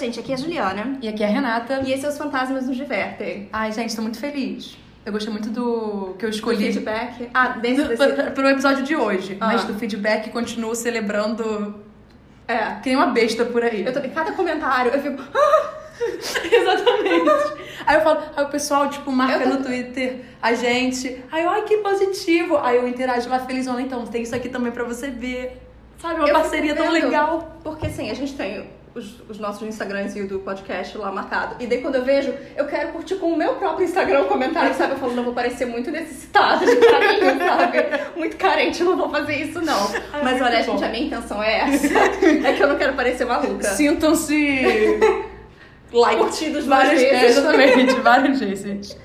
gente, aqui é a Juliana. E aqui é a Renata. E esses são os Fantasmas nos Divertem. Ai, gente, tô muito feliz. Eu gostei muito do que eu escolhi. feedback. Ah, dentro do, desse... pro episódio de hoje. Ah. Mas do feedback continuo celebrando É. que nem uma besta por aí. Eu tô... Cada comentário, eu fico... "Ah!" Exatamente. Aí eu falo, aí o pessoal, tipo, marca tô- no Twitter a gente. Aí eu, ai, que positivo. Aí eu interajo lá felizona, então, tem isso aqui também pra você ver. Sabe, uma Eu parceria tão legal. Porque assim, a gente tem os, os nossos Instagrams e o do podcast lá marcado. E daí quando eu vejo, eu quero curtir com o meu próprio Instagram o comentário, sabe? Eu falo, não vou parecer muito necessitada de carinho, sabe? Muito carente, não vou fazer isso, não. Mas olha, bom. gente, a minha intenção é essa. É que eu não quero parecer maluca. Sintam-se like. Curtidos várias vezes. Exatamente, várias vezes.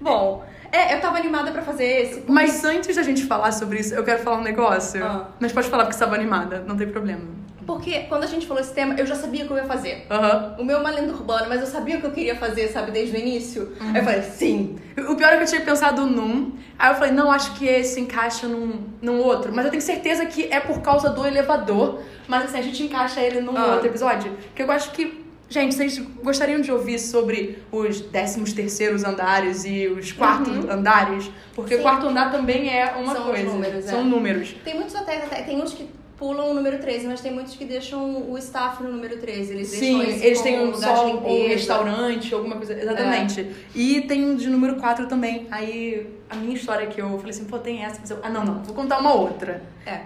Bom, é, eu tava animada pra fazer esse. Mas antes da gente falar sobre isso, eu quero falar um negócio. Ah. Mas pode falar porque você estava animada, não tem problema. Porque quando a gente falou esse tema, eu já sabia o que eu ia fazer. Aham. O meu é uma lenda urbana, mas eu sabia o que eu queria fazer, sabe, desde o início. Aí eu falei, sim, O pior é que eu tinha pensado num, aí eu falei, não, acho que esse encaixa num, num outro. Mas eu tenho certeza que é por causa do elevador. Mas assim, a gente encaixa ele num Ah. outro episódio. Que eu acho que. Gente, vocês gostariam de ouvir sobre os décimos terceiros andares e os quartos andares? Porque Sim. o quarto andar também é uma São coisa. números, é. São números. Tem muitos hotéis até, tem uns que pulam o número 13, mas tem muitos que deixam o staff no número 13. Eles Sim, deixam eles têm um lugar só de um. É. restaurante, alguma coisa. Exatamente. E tem um de número 4 também. Aí a minha história que eu falei assim, pô, tem essa. Mas eu, ah, não, não, vou contar uma outra. É.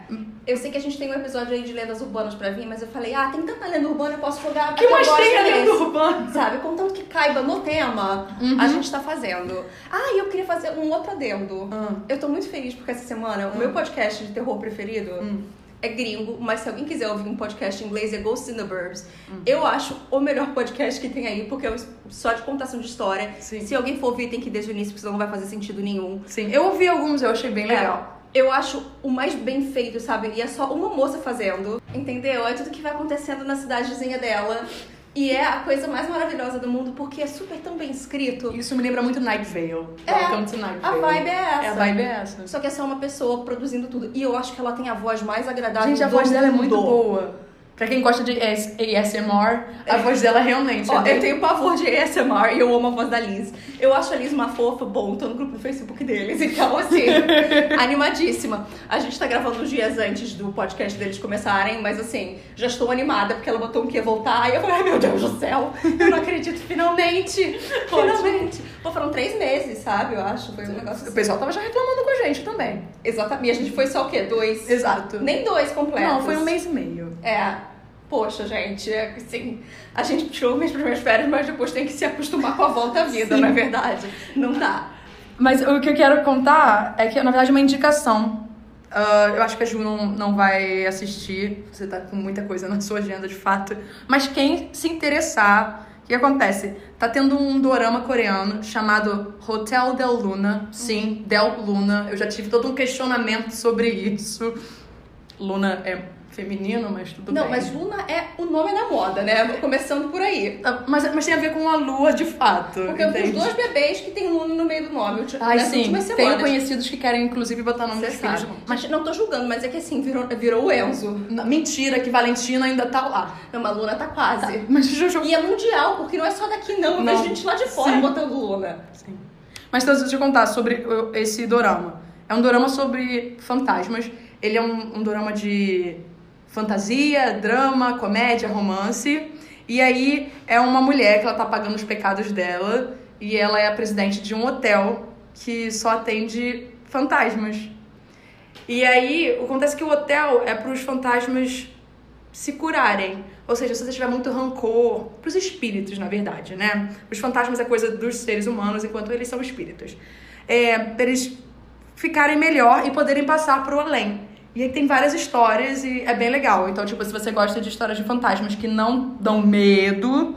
Eu sei que a gente tem um episódio aí de lendas urbanas pra vir, mas eu falei, ah, tem tanta lenda urbana, eu posso jogar. Que mais tem a lenda urbana? Sabe, contanto que caiba no tema, Uhum. a gente tá fazendo. Ah, e eu queria fazer um outro adendo. Ah. Eu tô muito feliz porque essa semana o meu podcast de terror preferido Hum. É gringo, mas se alguém quiser ouvir um podcast em inglês é Ghosts in the Burbs. Hum. Eu acho o melhor podcast que tem aí, porque é só de contação de história. Sim. Se alguém for ouvir, tem que ir desde o início, porque senão não vai fazer sentido nenhum. Sim, eu ouvi alguns, eu achei bem legal. É, eu acho o mais bem feito, sabe? E é só uma moça fazendo, entendeu? É tudo que vai acontecendo na cidadezinha dela. E é a coisa mais maravilhosa do mundo, porque é super tão bem escrito. Isso me lembra muito Night Vale. É, Welcome to Night A Vale. vibe é essa. É, a vibe é essa. Só que é só uma pessoa produzindo tudo. E eu acho que ela tem a voz mais agradável Gente, a voz dela é mundo. muito boa. Pra quem gosta de AS- ASMR, a voz dela realmente Ó, é bem... eu tenho pavor de ASMR e eu amo a voz da Liz. Eu acho a Liz uma fofa, bom, tô no grupo do Facebook deles, então assim, animadíssima. A gente tá gravando uns dias antes do podcast deles começarem, mas assim, já estou animada porque ela botou um que ia voltar e eu falei, ai meu Deus do céu, eu não acredito, finalmente, finalmente. Pô, foram três meses, sabe, eu acho, foi um negócio O assim. pessoal tava já reclamando com a gente também. Exatamente, a gente foi só o quê? Dois? Exato. Nem dois completos. Não, foi um mês e meio. É. Poxa, gente, é assim, a gente tirou minhas primeiras férias, mas depois tem que se acostumar com a volta à vida, não é verdade? Não dá. Mas o que eu quero contar é que, na verdade, é uma indicação. Ah, eu acho que a Ju não, não vai assistir, você tá com muita coisa na sua agenda, de fato. Mas quem se interessar, o que acontece? Tá tendo um dorama coreano chamado Hotel Del Luna. Sim, Del Luna. Eu já tive todo um questionamento sobre isso. Luna é feminino, mas tudo não, bem. mas Luna é o nome da moda, né? Começando por aí. Ah, Mas, mas tem a ver com a lua, de fato. Porque eu tenho entende? os dois bebês que tem Luna no meio do nome. Ai, sim. Tenho conhecidos que querem, inclusive, botar nome Você dos filhos. sabe. Mas Mas não tô julgando, mas é que assim, virou, virou o Enzo. Mentira, que Valentina ainda tá lá. Não, mas Luna tá quase. Mas Jojo. E é mundial, porque não é só daqui, não. Eu Não. vejo gente lá de fora Sim. botando Luna. Sim. Mas então, deixa eu contar sobre esse dorama. É um dorama sobre fantasmas. Ele é um, um dorama de fantasia, drama, comédia, romance. E aí é uma mulher que ela tá pagando os pecados dela. E ela é a presidente de um hotel que só atende fantasmas. E aí, acontece que o hotel é para os fantasmas se curarem. Ou seja, se você tiver muito rancor, pros espíritos, na verdade, né? Os fantasmas é coisa dos seres humanos, enquanto eles são espíritos. É, pra eles ficarem melhor e poderem passar pro além. E aí tem várias histórias e é bem legal. Então, tipo, se você gosta de histórias de fantasmas que não dão medo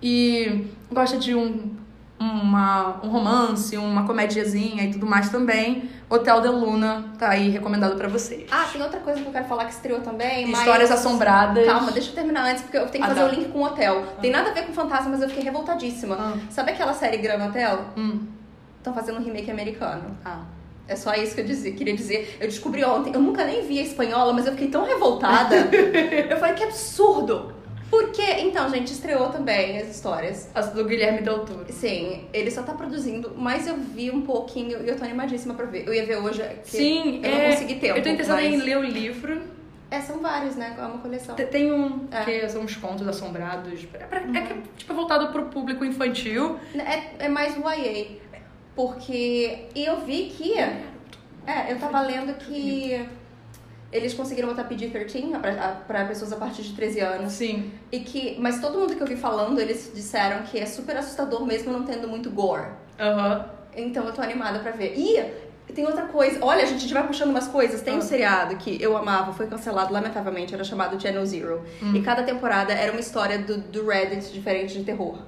e gosta de um, uma, um romance, uma comediazinha e tudo mais também, Hotel de Luna tá aí recomendado pra vocês. Ah, tem outra coisa que eu quero falar que estreou também, mas... Histórias assombradas. Calma, deixa eu terminar antes, porque eu tenho que Ah, fazer o link com o hotel. Tem nada a ver com fantasma, mas eu fiquei revoltadíssima. Ah. Sabe aquela série Gran Hotel? Hum. Estão fazendo um remake americano. Ah. É só isso que eu dizia, queria dizer. Eu descobri ontem, eu nunca nem vi a espanhola, mas eu fiquei tão revoltada. eu falei, que absurdo! Porque, então, gente, estreou também as histórias. As do Guilherme Del Toro. Sim, ele só tá produzindo, mas eu vi um pouquinho e eu tô animadíssima pra ver. Eu ia ver hoje, que Sim, eu é, não consegui tempo. Eu tô interessada mas... em ler o livro. É, são vários, né? É uma coleção. Te- Tem um É. que são uns contos assombrados. É, pra- é que tipo, é voltado pro público infantil. É, é mais YA. Porque. Eu vi que. É, eu tava lendo que eles conseguiram botar PG-13 pra, a- pra pessoas a partir de 13 anos. Sim. E que. Mas todo mundo que eu vi falando, eles disseram que é super assustador mesmo não tendo muito gore. Aham. Então eu tô animada pra ver. E tem outra coisa. Olha, a gente vai puxando umas coisas. Tem um Ah. seriado que eu amava, foi cancelado lamentavelmente, era chamado Channel Zero. Hum. E cada temporada era uma história do, do Reddit diferente de terror.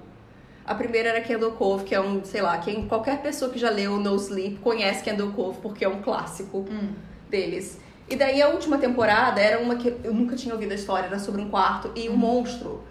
A primeira era Candle Cove, que é um, sei lá, quem, qualquer pessoa que já leu No Sleep conhece Candle Cove, porque é um clássico Hum. deles. E daí a última temporada era uma que eu nunca tinha ouvido a história, era sobre um quarto e um monstro.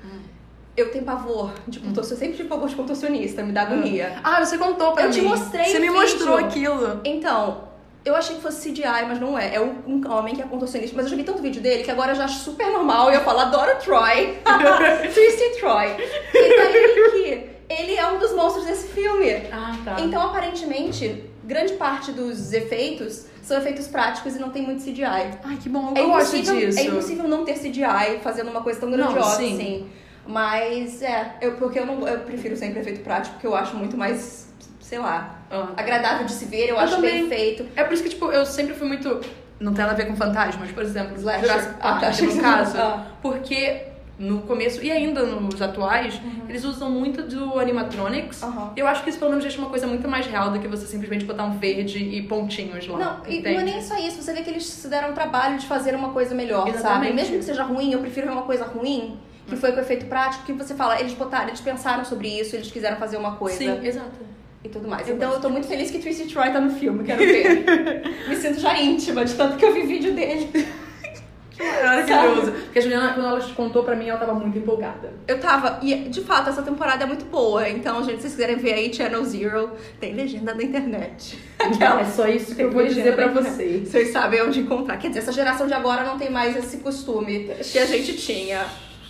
Eu tenho pavor de contorcionista, eu sempre tive pavor de contorcionista, me dá agonia. Ah, você contou pra Eu mim. te mostrei Você me vídeo. mostrou aquilo. Então, eu achei que fosse CGI, mas não é. É um, um homem que é contorcionista. Mas eu já vi tanto vídeo dele que agora eu já acho super normal. E eu falo, adoro Troy. Twisted Troy. E daí que ele é um dos monstros desse filme. Ah, tá. Então, aparentemente, grande parte dos efeitos são efeitos práticos e não tem muito CGI. Ai, que bom. É Eu gosto impossível, disso. é impossível não ter CGI fazendo uma coisa tão Não, grandiosa sim. assim. Mas é, eu, porque eu não eu prefiro sempre efeito prático, porque eu acho muito mais, sei lá, Ah. agradável de se ver, eu, Eu acho também. bem feito. É por isso que, tipo, eu sempre fui muito. Não tem nada a ver com fantasmas, por exemplo, Slasher. Jurassic Ah, Park, tá, achei no caso. Ah. Porque no começo, e ainda nos atuais, eles usam muito do animatronics. Aham. Eu acho que isso pelo menos deixa uma coisa muito mais real do que você simplesmente botar um verde e pontinhos lá. Não, e entende? não é nem só isso, você vê que eles se deram o trabalho de fazer uma coisa melhor, sabe? Exatamente. Mesmo que seja ruim, eu prefiro ver uma coisa ruim, que foi com efeito prático, que você fala, eles botaram, eles pensaram sobre isso, eles quiseram fazer uma coisa Sim, exato. e tudo mais. Eu então eu gosto tô muito feliz que Twisted Troy tá no filme, quero ver. Me sinto já íntima de tanto que eu vi vídeo dele. Maravilhoso. Porque a Juliana, quando ela contou pra mim, ela tava muito empolgada. Eu tava, e de fato, essa temporada é muito boa. Então, gente, se vocês quiserem ver aí Channel Zero, tem legenda na internet. É só isso que eu vou dizer pra vocês. Vocês sabem onde encontrar. Quer dizer, essa geração de agora não tem mais esse costume que a gente tinha.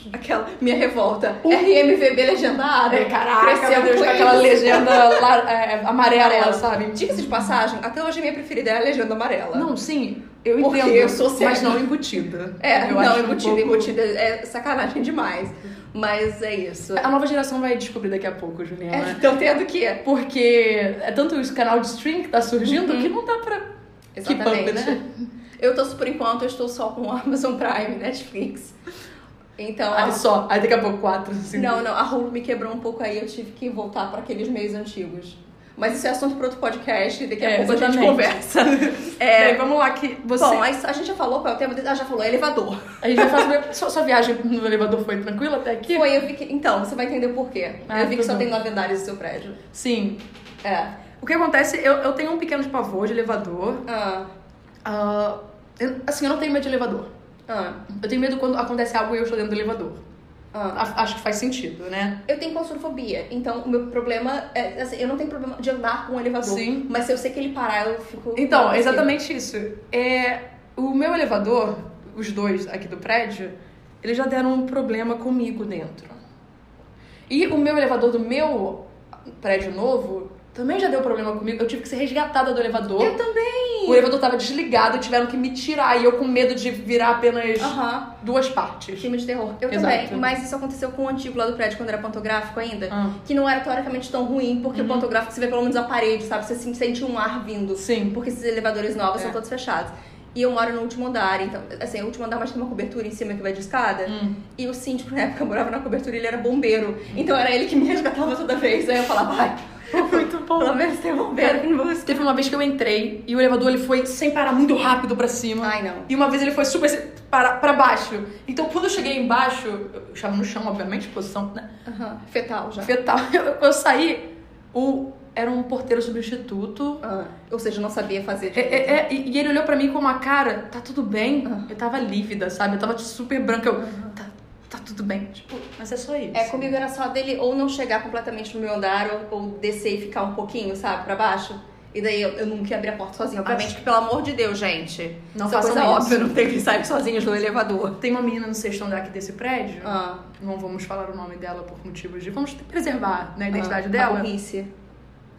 Aquela minha revolta. RMVB legendada. É, caraca, meu Cresceu Deus, com aquela legenda lar- é, amarela, Amarela. sabe? Diga-se de passagem, até hoje a minha preferida é a legenda amarela. Não, sim, eu Porque entendo. eu sou mas cega. não embutida. É, eu não, acho um embutida, pouco- embutida é sacanagem demais. Mas é isso. A nova geração vai descobrir daqui a pouco, Juliana. Estão tendo que. Porque é tanto esse canal de stream que tá surgindo Uhum. que não dá pra. Exatamente. Keep up, né? Eu tô, por enquanto, eu estou só com o Amazon Prime, Netflix. Então, Aí a- só, aí daqui a pouco quatro, cinco. não, não, a Hulu me quebrou um pouco aí, eu tive que voltar para aqueles meios antigos. Mas isso é assunto para outro podcast, daqui a É, pouco a gente exatamente. conversa. Bem, É, vamos lá que você. Bom, mas a gente já falou qual é o tema? Ah, já falou, é elevador. A gente vai fazer. Sua, sua viagem no elevador foi tranquila até aqui? Foi, eu vi que. Então, você vai entender por quê. Ah, eu vi que só tudo tem bem. nove andares no seu prédio. Sim. É. O que acontece, eu, eu tenho um pequeno pavor de elevador. Ah, Ah, eu- assim, eu não tenho medo de elevador. Ah, Eu tenho medo quando acontece algo e eu estou dentro do elevador. ah. Acho que faz sentido, né? Eu tenho claustrofobia, então o meu problema é. Assim, eu não tenho problema de andar com um elevador. Sim. Mas se eu sei que ele parar, eu fico. Então, consigo. exatamente isso. É, o meu elevador, os dois aqui do prédio, eles já deram um problema comigo dentro. E o meu elevador do meu prédio novo também já deu problema comigo. Eu tive que ser resgatada do elevador. Eu também! O elevador tava desligado, tiveram que me tirar. E eu com medo de virar apenas Aham. duas partes. Filme de terror. Eu Exato. também. Mas isso aconteceu com o antigo lá do prédio, quando era pantográfico ainda. Ah. Que não era teoricamente tão ruim, porque Uhum. o pantográfico você vê pelo menos a parede, sabe? Você se- sente um ar vindo. Sim. Porque esses elevadores novos É. são todos fechados. E eu moro no último andar, então, assim, o último andar, mas tem uma cobertura em cima que vai de escada. Hum. E o síndico, na época, morava na cobertura e ele era bombeiro. Então era ele que me resgatava toda vez. Aí eu falava, ai, Muito bom. pelo menos tem bombeiro me busca. Teve uma vez que eu entrei e o elevador ele foi sem parar muito rápido pra cima. Ai, não. E uma vez ele foi super para, pra baixo. Então quando eu cheguei embaixo, eu estava no chão, obviamente, posição né, Aham. Fetal já. fetal. Eu, eu saí, o, era um porteiro substituto. Ah, ou seja, não sabia fazer. É, é, é, e ele olhou pra mim com uma cara, tá tudo bem? Ah. Eu tava lívida, sabe? Eu tava super branca. Eu, tá, tá tudo bem. Tipo, mas é só isso. É, comigo era só dele ou não chegar completamente no meu andar ou, ou descer e ficar um pouquinho, sabe, pra baixo. E daí eu, eu nunca ia abrir a porta sozinha. Obviamente que, pelo amor de Deus, gente. Não é façam coisa isso. óbvia, não tem que sair sozinhos no elevador. Tem uma menina no sexto andar aqui desse prédio. Ah, Não vamos falar o nome dela por motivos de. Vamos preservar né, a identidade ah, dela. A burrice.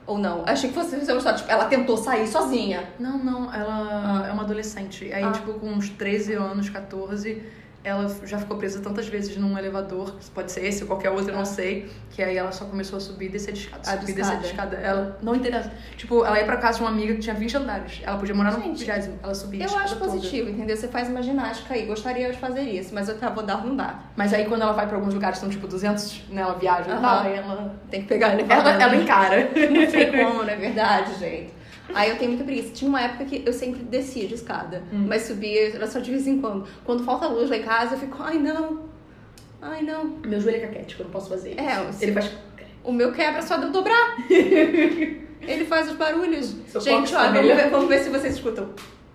Ou não. Achei que fosse história, tipo, ela tentou sair sozinha. Não, não, ela Ah. é uma adolescente. Aí, Ah. tipo, com uns 13 anos, 14, ela já ficou presa tantas vezes num elevador, pode ser esse ou qualquer outro, eu não Ah. sei, que aí ela só começou a subir e descer de escada. De subir e descer de escada. Ela não interessa. Tipo, ela ia pra casa de uma amiga que tinha 20 andares. Ela podia morar no 20, ela subia a Eu acho toda. positivo, entendeu? Você faz uma ginástica aí. Gostaria de fazer isso, mas eu tava andar não dá. Mas aí quando ela vai pra alguns lugares que são tipo 200, né, ela viaja e Aham. tal, aí ela... Tem que pegar elevador. Ela, ela encara. Não tem como, não é verdade, gente. Aí eu tenho muita preguiça. Tinha uma época que eu sempre descia de escada, Hum. mas subia era só de vez em quando. Quando falta luz lá em casa, eu fico, ai não, ai não. Meu joelho é caquético, eu não posso fazer isso. É, Ele faz... O meu quebra só de eu dobrar. Ele faz os barulhos. Seu gente, tá vamos ver, vamos ver se vocês escutam.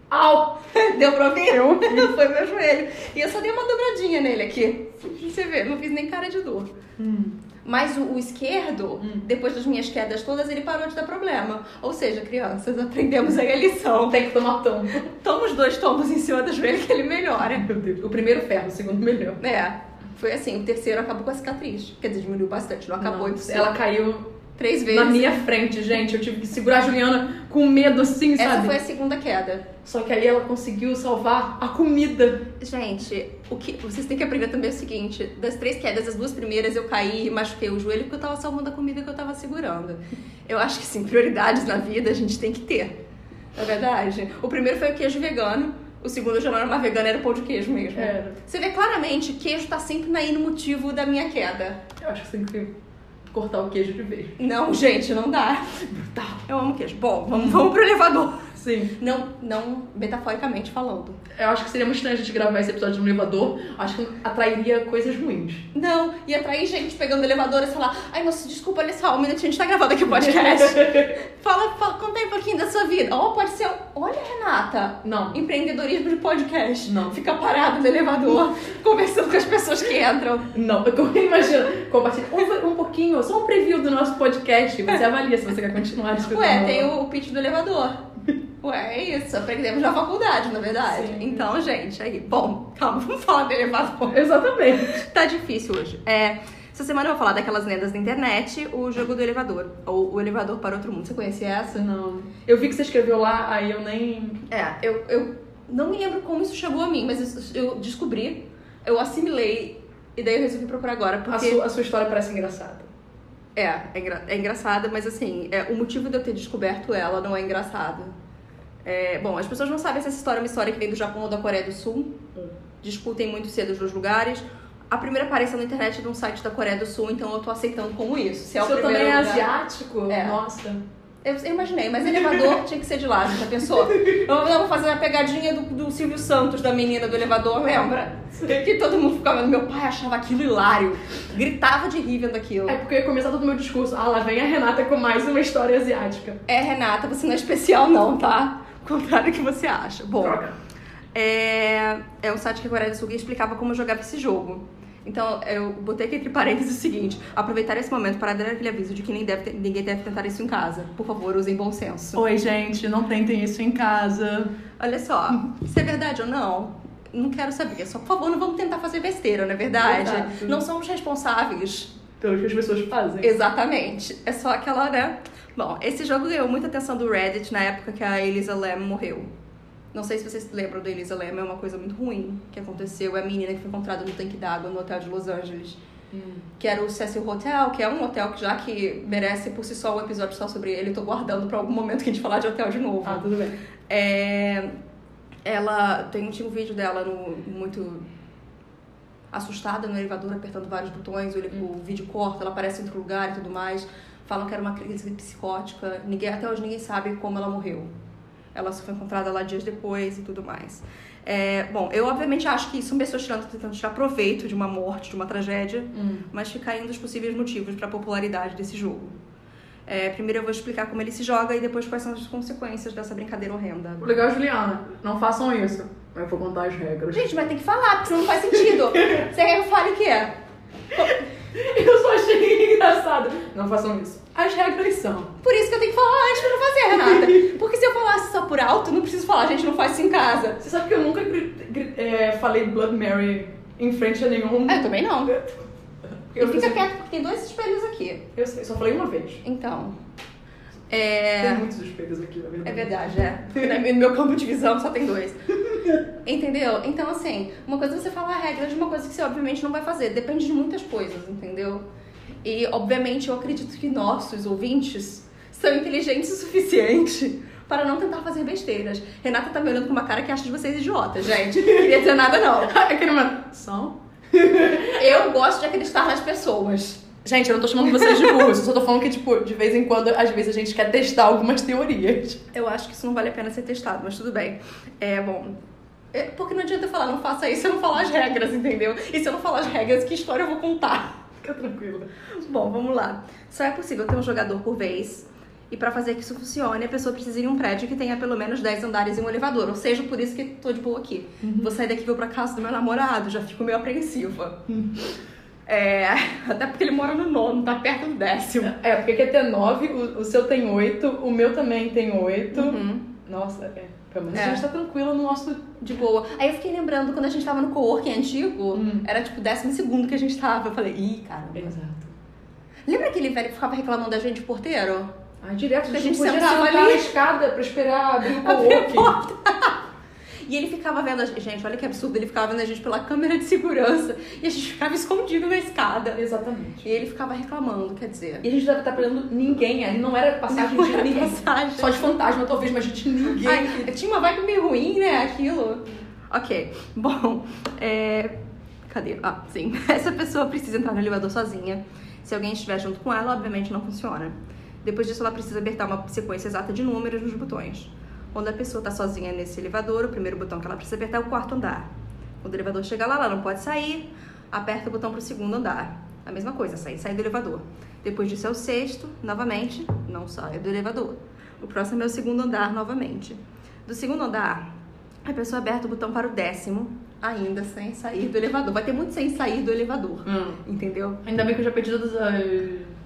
Au! Deu pra ouvir? Eu Foi meu joelho. E eu só dei uma dobradinha nele aqui. Você vê, não fiz nem cara de dor. Hum. Mas o, o esquerdo, depois das minhas quedas todas, ele parou de dar problema. Ou seja, crianças, aprendemos aí a lição. Tem que tomar tombo. Toma os dois tombos em cima do joelho que ele melhora. Meu Deus. O primeiro ferro, o segundo melhor. É, foi assim. O terceiro acabou com a cicatriz. Quer dizer, diminuiu bastante. Não acabou impossível. Ela caiu Três vezes. na minha frente, gente. Eu tive que segurar a Juliana com medo assim, Essa sabe? foi a segunda queda. Só que aí ela conseguiu salvar a comida. Gente, o que vocês têm que aprender também é o seguinte: das três quedas, as duas primeiras eu caí e machuquei o joelho porque eu tava salvando a comida que eu tava segurando. Eu acho que sim, prioridades na vida a gente tem que ter. Na verdade. O primeiro foi o queijo vegano. O segundo já não era mais vegano, era pão de queijo mesmo. Era. Você vê claramente, queijo tá sempre aí no motivo da minha queda. Eu acho que que cortar o queijo de vez. Não, gente, não dá. Brutal. Eu amo queijo. Bom, vamos, vamos pro elevador. Sim. Não, não metaforicamente falando. Eu acho que seria muito estranho a gente gravar esse episódio no elevador. Acho que atrairia coisas ruins. Não, ia atrair gente pegando o elevador e falar, ai moça, desculpa, olha só, um minutinho, a gente tá gravando aqui o podcast. fala, fala, conta aí um pouquinho da sua vida. Ó, pode ser, olha, Renata, Não. empreendedorismo de podcast. Não. Fica parado no elevador, conversando com as pessoas que entram. Não, eu imagino. Compartilha um, um pouquinho, só um preview do nosso podcast. E você avalia se você quer continuar escutando. Ué, tem o pitch do elevador. Ué, é isso, aprendemos na faculdade, na verdade. Sim. Então, gente, aí, bom, calma, vamos falar do elevador. Exatamente. Tá difícil hoje. É, essa semana eu vou falar daquelas lendas da internet, o jogo do elevador, ou o elevador para outro mundo. Você conhecia essa? Não. Eu vi que você escreveu lá, aí eu nem. É, eu, eu não me lembro como isso chegou a mim, mas isso- eu descobri, eu assimilei, e daí eu resolvi procurar agora, A porque... sua, a sua história parece engraçada. É, é, engra- é engraçada, mas assim, é, o motivo de eu ter descoberto ela não é engraçado. É, bom, as pessoas não sabem se essa história é uma história que vem do Japão ou da Coreia do Sul. Hum. Discutem muito cedo os dois lugares. A primeira aparência na internet é de um site da Coreia do Sul, então eu tô aceitando como isso. Se é o primeiro também é lugar- asiático? É. Nossa. Eu, eu imaginei, mas elevador tinha que ser de lá, já pensou? Eu, eu vou fazer a pegadinha do, do Silvio Santos, da menina do elevador, lembra? Que todo mundo ficava. Meu pai achava aquilo hilário. Gritava de rir vendo aquilo. É porque eu ia começar todo o meu discurso. Ah, lá vem a Renata com mais uma história asiática. É, Renata, você não é especial não, tá? Ao contrário do que você acha. Bom, Droga. é, é um site que a Coreia do Sul explicava como jogava esse jogo. Então, eu botei aqui entre parênteses o seguinte: aproveitar esse momento para dar aquele aviso de que nem deve ninguém deve tentar isso em casa. Por favor, usem bom senso. Oi, gente, não tentem isso em casa. Olha só, se é verdade ou não, não quero saber. Só, por favor, não vamos tentar fazer besteira, não é verdade? Exato. Não somos responsáveis. Então, o que as pessoas fazem. Exatamente. É só aquela, né? Bom, esse jogo ganhou muita atenção do Reddit na época que a Elisa Lam morreu. Não sei se vocês lembram da Elisa Lam, é uma coisa muito ruim que aconteceu. É a menina que foi encontrada no tanque d'água no hotel de Los Angeles. Hum. Que era o Cecil Hotel, que é um hotel que já que merece por si só um episódio só sobre ele. Tô guardando pra algum momento que a gente falar de hotel de novo. Ah, tudo bem. É, ela tem tinha um vídeo dela no, muito assustada no elevador, apertando vários botões, o, o vídeo corta, ela aparece em outro lugar e tudo mais. Falam que era uma crise psicótica. Ninguém, até hoje ninguém sabe como ela morreu. Ela só foi encontrada lá dias depois e tudo mais. É, bom, eu obviamente acho que são pessoas tirando, tentando tirar proveito de uma morte, de uma tragédia, Hum. mas fica aí um dos possíveis motivos para a popularidade desse jogo. É, primeiro eu vou explicar como ele se joga e depois quais são as consequências dessa brincadeira horrenda. O legal é, Juliana, não façam isso. Eu vou contar as regras. Gente, mas tem que falar, porque senão não faz sentido. Você quer que eu fale o quê? Eu só achei engraçado. Não façam isso. As regras são. Por isso que eu tenho que falar antes pra não fazer, Renata. Porque se eu falasse só por alto, não preciso falar, gente, não faz isso em casa. Você sabe que eu nunca é, falei Blood Mary em frente a nenhum. É, eu também não. Eu, E fica quieto, porque tem dois espelhos aqui. eu sei, só falei uma vez. Então. Tem É. muitos espelhos aqui, na verdade. É verdade, é. No meu campo de visão só tem dois. Entendeu? Então, assim, uma coisa é você falar a regra de uma coisa que você obviamente não vai fazer. Depende de muitas coisas, entendeu? E, obviamente, eu acredito que nossos ouvintes são inteligentes o suficiente para não tentar fazer besteiras. Renata tá me olhando com uma cara que acha de vocês idiotas, gente. Não queria dizer nada, não. Aquele momento. São? Eu gosto de acreditar nas pessoas. Gente, eu não tô chamando vocês de burros, eu só tô falando que, tipo, de vez em quando, às vezes a gente quer testar algumas teorias. Eu acho que isso não vale a pena ser testado, mas tudo bem. É, bom. é, porque não adianta eu falar, não faça isso se eu não falar as regras, entendeu? E se eu não falar as regras, que história eu vou contar? Fica tranquila. Bom, vamos lá. Só é possível ter um jogador por vez. E pra fazer que isso funcione, a pessoa precisa ir em um prédio que tenha pelo menos 10 andares e um elevador. Ou seja, por isso que tô de boa aqui. Vou sair daqui e vou pra casa do meu namorado, já fico meio apreensiva. É, até porque ele mora no nono, tá perto do décimo. É, porque quer ter nove, o, o seu tem oito, o meu também tem oito. Uhum. Nossa, é. Pelo menos É. a gente tá tranquila no nosso. De boa. Aí eu fiquei lembrando, quando a gente tava no coworking antigo, Hum. era tipo décimo segundo que a gente tava. Eu falei, ih, caramba. Exato. Lembra aquele velho que ficava reclamando da gente, porteiro? Ai, direto, Que a gente podia sentava ali. na escada pra esperar abrir o Abrir a co-working. E ele ficava vendo a gente. Gente, olha que absurdo. Ele ficava vendo a gente pela câmera de segurança. E a gente ficava escondido na escada. Exatamente. E ele ficava reclamando, quer dizer. E a gente deve estar perdendo ninguém, ali não era passagem Não de era ninguém. passagem. Só de fantasma, talvez, mas de ninguém. Ai, tinha uma vibe meio ruim, né? Aquilo. Ok. Bom, é. Cadê? Ah, sim. Essa pessoa precisa entrar no elevador sozinha. Se alguém estiver junto com ela, obviamente não funciona. Depois disso, ela precisa apertar uma sequência exata de números nos botões. Quando a pessoa está sozinha nesse elevador, o primeiro botão que ela precisa apertar é o quarto andar. Quando o elevador chegar lá, ela não pode sair, aperta o botão para o segundo andar. A mesma coisa, sair, sair do elevador. Depois disso é o sexto, novamente, não saia do elevador. O próximo é o segundo andar, novamente. Do segundo andar, a pessoa aperta o botão para o décimo, ainda sem sair do elevador. Vai ter muito sem sair do elevador, Hum. entendeu? Ainda bem que eu já perdi todas as.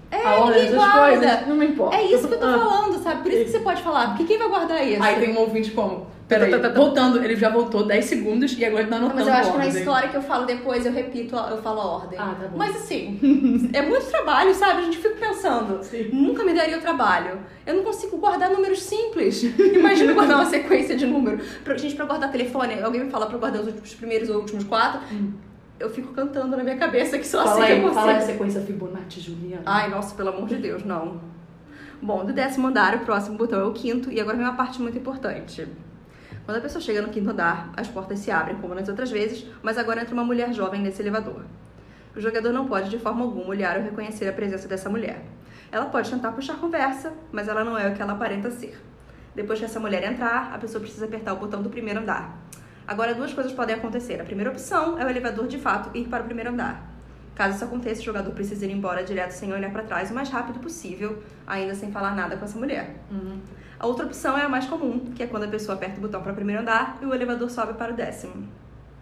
É, a ordem ninguém guarda. coisas. Não me importa. É isso que eu tô Ah. falando, sabe? Por isso que você pode falar, porque quem vai guardar isso? Aí tem um ouvinte como? Peraí, Tá, tá, tá, voltando, ele já voltou 10 segundos e agora ele tá anotando mas eu acho que na história que eu falo depois, eu repito, eu falo a ordem. Ah, tá bom. Mas assim, é muito trabalho, sabe? A gente fica pensando, Sim. nunca me daria o trabalho. Eu não consigo guardar números simples. Imagina guardar uma sequência de números. Pra, gente, pra guardar telefone, alguém me fala pra guardar os últimos primeiros ou últimos quatro, eu fico cantando na minha cabeça que só Fala assim que eu aí, consigo. fala a sequência Fibonacci, Juliana. Ai, nossa, pelo amor de Deus, não. Bom, do décimo andar, o próximo botão é o quinto, e agora vem uma parte muito importante. Quando a pessoa chega no quinto andar, as portas se abrem, como nas outras vezes, mas agora entra uma mulher jovem nesse elevador. O jogador não pode, de forma alguma, olhar ou reconhecer a presença dessa mulher. Ela pode tentar puxar conversa, mas ela não é o que ela aparenta ser. Depois que essa mulher entrar, a pessoa precisa apertar o botão do primeiro andar. Agora, duas coisas podem acontecer. A primeira opção é o elevador, de fato, ir para o primeiro andar. Caso isso aconteça, o jogador precisa ir embora direto sem olhar para trás o mais rápido possível, ainda sem falar nada com essa mulher. Uhum. A outra opção é a mais comum, que é quando a pessoa aperta o botão para o primeiro andar e o elevador sobe para o décimo.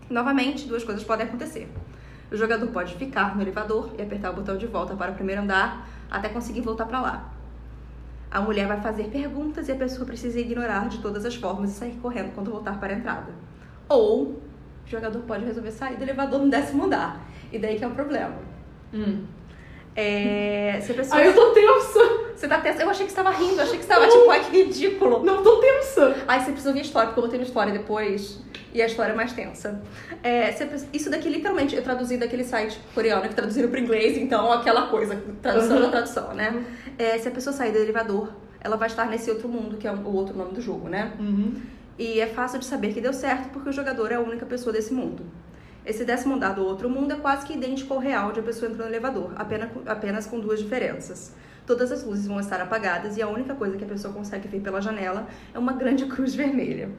Novamente, duas coisas podem acontecer. O jogador pode ficar no elevador e apertar o botão de volta para o primeiro andar até conseguir voltar para lá. A mulher vai fazer perguntas e a pessoa precisa ignorar de todas as formas e sair correndo quando voltar para a entrada. Ou o jogador pode resolver sair do elevador no décimo andar. E daí que é o problema. Hum. É, se a pessoa. Ai, eu tô tensa. Você tá tensa? Eu achei que você tava rindo, achei que você tava tipo, ai que ridículo. Não, tô tensa. Aí você precisa ouvir a história, porque eu botei na história depois. E a história é mais tensa. É, você isso daqui, literalmente, eu traduzi daquele site coreano que traduziram pro inglês, então aquela coisa, tradução Uhum. da tradução, né? É, se a pessoa sair do elevador, ela vai estar nesse outro mundo, que é o outro nome do jogo, né? Uhum. E é fácil de saber que deu certo, porque o jogador é a única pessoa desse mundo. Esse décimo andar do outro mundo é quase que idêntico ao real de a pessoa entrou no elevador, apenas, apenas com duas diferenças. Todas as luzes vão estar apagadas e a única coisa que a pessoa consegue ver pela janela é uma grande cruz vermelha.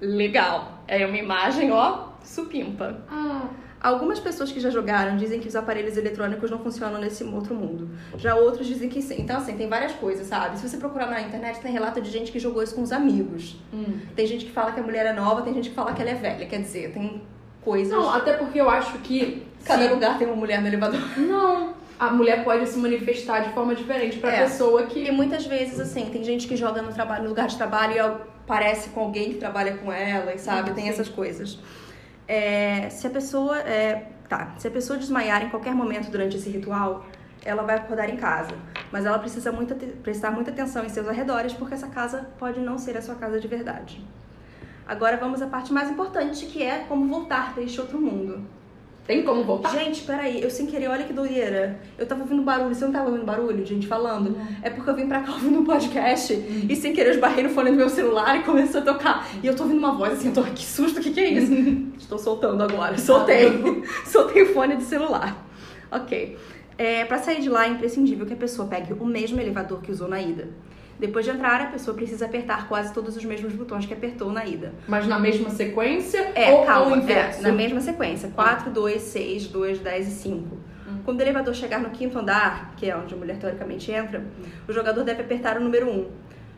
Legal. É uma imagem, ó, supimpa. Ah. Algumas pessoas que já jogaram dizem que os aparelhos eletrônicos não funcionam nesse outro mundo. Já outros dizem que sim. Então, assim, tem várias coisas, sabe? Se você procurar na internet, tem relato de gente que jogou isso com os amigos. Hum. Tem gente que fala que a mulher é nova, tem gente que fala que ela é velha. Quer dizer, tem coisas. Não, até porque eu acho que. Cada se- lugar tem uma mulher no elevador. Não. A mulher pode se manifestar de forma diferente pra É. pessoa que. E muitas vezes, assim, tem gente que joga no, trabalho, no lugar de trabalho e parece com alguém que trabalha com ela, e sabe? Ah, tem essas coisas. É, se a pessoa. é, tá, se a pessoa desmaiar em qualquer momento durante esse ritual, ela vai acordar em casa. Mas ela precisa muito, prestar muita atenção em seus arredores, porque essa casa pode não ser a sua casa de verdade. Agora vamos à parte mais importante, que é como voltar para este outro mundo. Tem como voltar? Gente, peraí, eu sem querer, olha que doideira. Eu tava ouvindo barulho, você não tava ouvindo barulho, gente falando? É porque eu vim pra cá ouvindo um podcast e sem querer eu esbarrei no fone do meu celular e começou a tocar. E eu tô ouvindo uma voz assim, eu tô, que susto, o que que é isso? Estou soltando agora, soltei. soltei o fone do celular. Ok. É, pra sair de lá é imprescindível que a pessoa pegue o mesmo elevador que usou na ida. Depois de entrar, a pessoa precisa apertar quase todos os mesmos botões que apertou na ida. Mas na mesma sequência? É, ou, calma, ou inverso? é, na mesma sequência. 4, 2, 6, 2, 10 e 5. Quando o elevador chegar no quinto andar, que é onde a mulher teoricamente entra, o jogador deve apertar o número 1.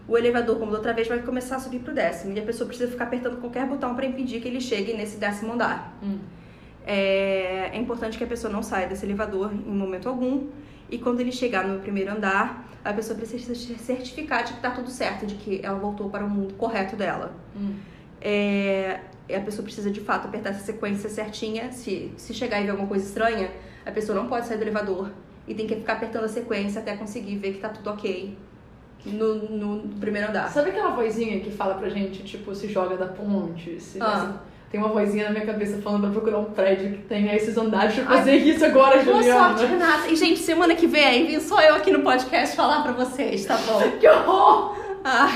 O elevador, como da outra vez, vai começar a subir pro décimo. E a pessoa precisa ficar apertando qualquer botão para impedir que ele chegue nesse décimo andar. Hum. É, é importante que a pessoa não saia desse elevador em momento algum. E quando ele chegar no primeiro andar, a pessoa precisa se certificar de que tá tudo certo, de que ela voltou para o mundo correto dela. Hum. É, a pessoa precisa de fato apertar essa sequência certinha. Se, se chegar e ver alguma coisa estranha, a pessoa não pode sair do elevador e tem que ficar apertando a sequência até conseguir ver que tá tudo ok no, no primeiro andar. Sabe aquela vozinha que fala pra gente, tipo, se joga da ponte? Se Ah. Tem uma vozinha na minha cabeça falando pra procurar um prédio que tenha esses andares pra fazer isso agora, Boa Juliana. sorte, Renata. E, gente, semana que vem, vim só eu aqui no podcast falar pra vocês, tá bom? Que horror! Ah,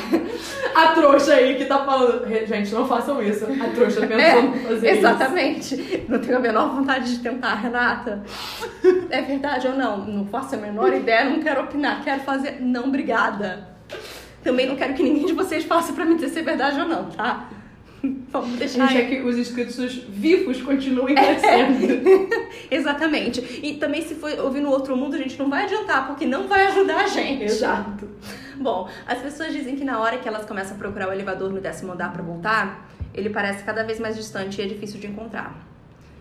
A trouxa aí que tá falando. Gente, não façam isso. A trouxa pensando em fazer isso. exatamente. Não tenho a menor vontade de tentar, Renata. É verdade ou não? Não faço a menor ideia, não quero opinar. Quero fazer. Não, obrigada. Também não quero que ninguém de vocês faça pra me dizer se é verdade ou não, tá? Vamos A deixar quer que os inscritos vivos continuem crescendo. Exatamente. E também, se for ouvir no outro mundo, a gente não vai adiantar, porque não vai ajudar a gente. Exato. Bom, as pessoas dizem que na hora que elas começam a procurar o elevador no décimo andar pra voltar, ele parece cada vez mais distante e é difícil de encontrar.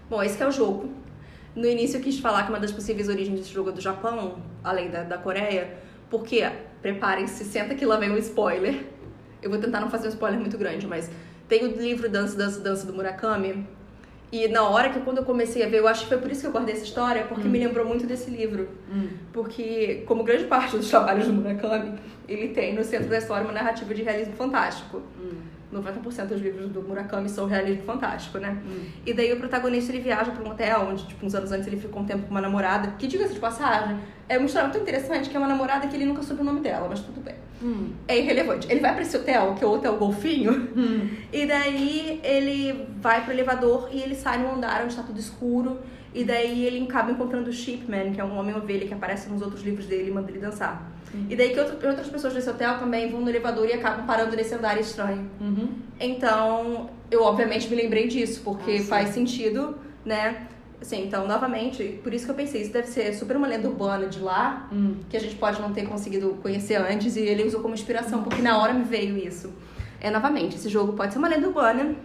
Bom, esse que é o jogo. No início eu quis falar que uma das possíveis origens desse jogo é do Japão, além da, da Coreia, porque, preparem-se, senta que lá vem um spoiler. Eu vou tentar não fazer um spoiler muito grande, mas tem o livro Dança, Dança, Dança do Murakami. E na hora que quando eu comecei a ver, eu acho que foi por isso que eu guardei essa história, porque me lembrou muito desse livro. Porque, como grande parte dos trabalhos do Murakami, ele tem no centro da história uma narrativa de realismo fantástico. 90% dos livros do Murakami são realismo fantástico, né? E daí o protagonista ele viaja para um hotel onde, tipo, uns anos antes ele ficou um tempo com uma namorada, que diga-se de passagem, é uma história muito interessante, que é uma namorada que ele nunca soube o nome dela, mas tudo bem. É irrelevante. Ele vai para esse hotel, que é o Hotel Golfinho, e daí ele vai pro elevador e ele sai num andar onde tá tudo escuro. E daí ele acaba encontrando o Sheepman, que é um homem ovelha que aparece nos outros livros dele e manda ele dançar. E daí que outra- outras pessoas desse hotel também vão no elevador e acabam parando nesse andar estranho. Uhum. Então, eu obviamente me lembrei disso, porque Ah, faz sentido, né? Assim, então, novamente, por isso que eu pensei, isso deve ser super uma lenda urbana de lá, Hum. que a gente pode não ter conseguido conhecer antes, e ele usou como inspiração, porque na hora me veio isso. É, novamente, esse jogo pode ser uma lenda urbana,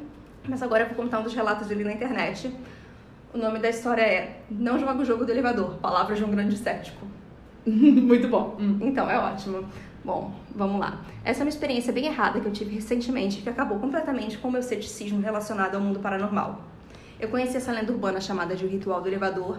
mas agora eu vou contar um dos relatos dele na internet. O nome da história é Não Joga o Jogo do Elevador, Palavras de um Grande Cético. Muito bom. Hum. Então, é ótimo. Bom, vamos lá. Essa é uma experiência bem errada que eu tive recentemente que acabou completamente com o meu ceticismo relacionado ao mundo paranormal. Eu conheci essa lenda urbana chamada de O Ritual do Elevador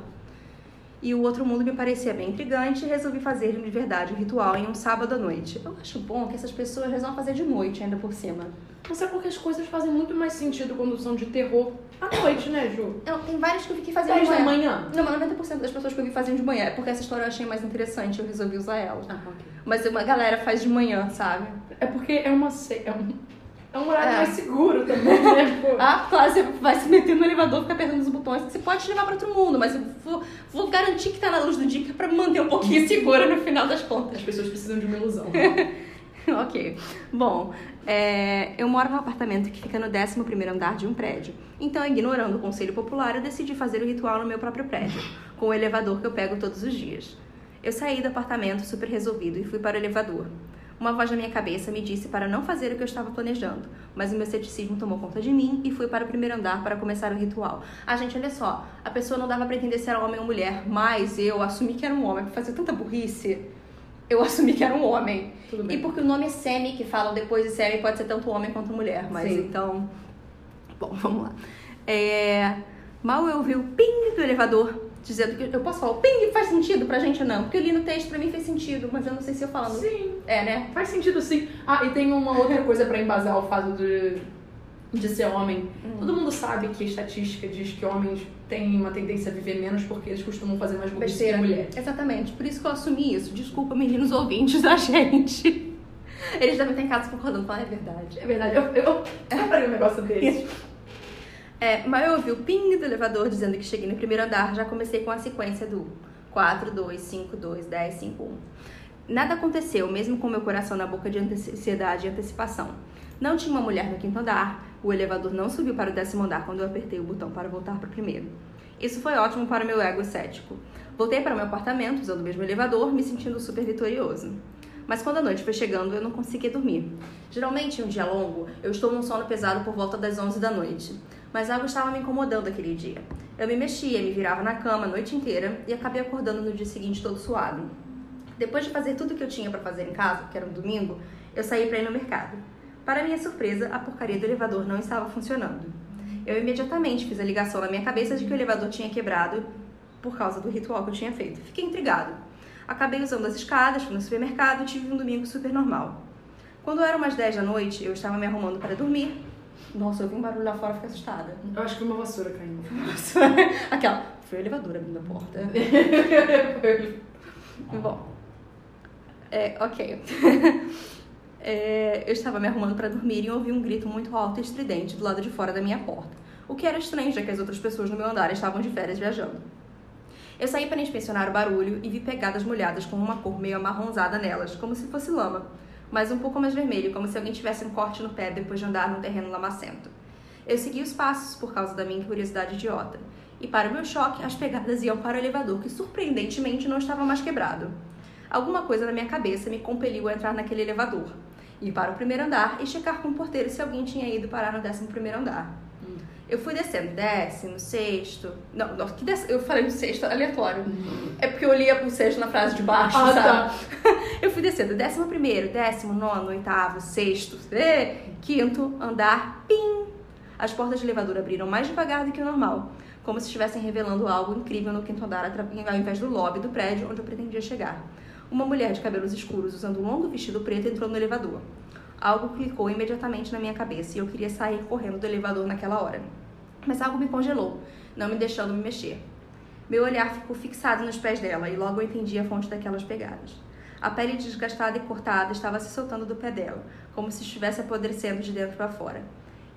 e o outro mundo me parecia bem intrigante e resolvi fazer de verdade o ritual em um sábado à noite. Eu acho bom que essas pessoas resolvam fazer de noite ainda por cima. Mas é porque as coisas fazem muito mais sentido quando são de terror à noite, né, Ju? Não, tem várias que eu vi que faziam 10 de da manhã. manhã. Não, mas 90% das pessoas que eu vi faziam de manhã. É porque essa história eu achei mais interessante eu resolvi usar ela. Ah, ok. Mas uma galera faz de manhã, sabe? É porque é uma é, um... é um horário É. mais seguro também, né? Ah, claro, você vai se meter no elevador, ficar apertando os botões, você pode te levar pra outro mundo, mas eu vou, vou garantir que tá na luz do dia que é pra manter um pouquinho segura no final das contas. As pessoas precisam de uma ilusão. ok. Bom, é, eu moro num apartamento que fica no 11 andar de um prédio. Então, ignorando o conselho popular, eu decidi fazer o ritual no meu próprio prédio, com o elevador que eu pego todos os dias. Eu saí do apartamento super resolvido e fui para o elevador. Uma voz na minha cabeça me disse para não fazer o que eu estava planejando, mas o meu ceticismo tomou conta de mim e fui para o primeiro andar para começar o ritual. Ah, gente, olha só, a pessoa não dava para entender se era homem ou mulher, mas eu assumi que era um homem, por fazer tanta burrice. Eu assumi que era um homem. E porque o nome é Semi, que falam depois de Semi, pode ser tanto homem quanto mulher, mas Sim. então. Bom, vamos lá. É, Mal eu ouvi o ping do elevador, dizendo que. Eu posso falar, o ping faz sentido pra gente ou não? Porque eu li no texto, pra mim fez sentido, mas eu não sei se eu falando. Sim, É, né? faz sentido sim. Ah, e tem uma outra coisa pra embasar o fato de, de ser homem. Hum. Todo mundo sabe que a estatística diz que homens têm uma tendência a viver menos porque eles costumam fazer mais burrice que mulher. Exatamente, por isso que eu assumi isso. Desculpa, meninos ouvintes da gente. Eles devem estar em casa concordando, falando, é verdade. É verdade, eu, eu, eu comprei um negócio desse. É, mas eu ouvi o ping do elevador dizendo que cheguei no primeiro andar, já comecei com a sequência do 4, 2, 5, 2, 10, 5, 1. Nada aconteceu, mesmo com meu coração na boca de ansiedade e antecipação. Não tinha uma mulher no quinto andar, o elevador não subiu para o décimo andar quando eu apertei o botão para voltar para o primeiro. Isso foi ótimo para o meu ego cético. Voltei para o meu apartamento usando o mesmo elevador, me sentindo super vitorioso. Mas quando a noite foi chegando, eu não conseguia dormir. Geralmente, em um dia longo, eu estou num sono pesado por volta das 11 da noite. Mas algo estava me incomodando aquele dia. Eu me mexia, me virava na cama a noite inteira e acabei acordando no dia seguinte todo suado. Depois de fazer tudo o que eu tinha para fazer em casa, que era um domingo, eu saí para ir no mercado. Para minha surpresa, a porcaria do elevador não estava funcionando. Eu imediatamente fiz a ligação na minha cabeça de que o elevador tinha quebrado por causa do ritual que eu tinha feito. Fiquei intrigado. Acabei usando as escadas, fui no supermercado e tive um domingo super normal. Quando eram umas 10 da noite, eu estava me arrumando para dormir. Nossa, eu vi um barulho lá fora fiquei assustada. Eu acho que uma vassoura caindo. Aquela, foi o elevador abrindo a porta. Bom, é, ok. É, eu estava me arrumando para dormir e ouvi um grito muito alto e estridente do lado de fora da minha porta. O que era estranho, já que as outras pessoas no meu andar estavam de férias viajando. Eu saí para inspecionar o barulho e vi pegadas molhadas com uma cor meio amarronzada nelas, como se fosse lama, mas um pouco mais vermelho, como se alguém tivesse um corte no pé depois de andar num terreno lamacento. Eu segui os passos por causa da minha curiosidade idiota, e para o meu choque, as pegadas iam para o elevador, que surpreendentemente não estava mais quebrado. Alguma coisa na minha cabeça me compeliu a entrar naquele elevador, ir para o primeiro andar e checar com o porteiro se alguém tinha ido parar no décimo primeiro andar. Eu fui descendo, décimo, sexto. Não, não que décimo, eu falei no sexto, aleatório. É porque eu li o sexto na frase de baixo, Ah, sabe? Eu fui descendo, décimo primeiro, décimo nono, oitavo, sexto, eh, quinto andar, pim! As portas de elevador abriram mais devagar do que o normal, como se estivessem revelando algo incrível no quinto andar, ao invés do lobby do prédio onde eu pretendia chegar. Uma mulher de cabelos escuros, usando um longo vestido preto, entrou no elevador. Algo clicou imediatamente na minha cabeça e eu queria sair correndo do elevador naquela hora. Mas algo me congelou, não me deixando me mexer. Meu olhar ficou fixado nos pés dela e logo eu entendi a fonte daquelas pegadas. A pele desgastada e cortada estava se soltando do pé dela, como se estivesse apodrecendo de dentro para fora.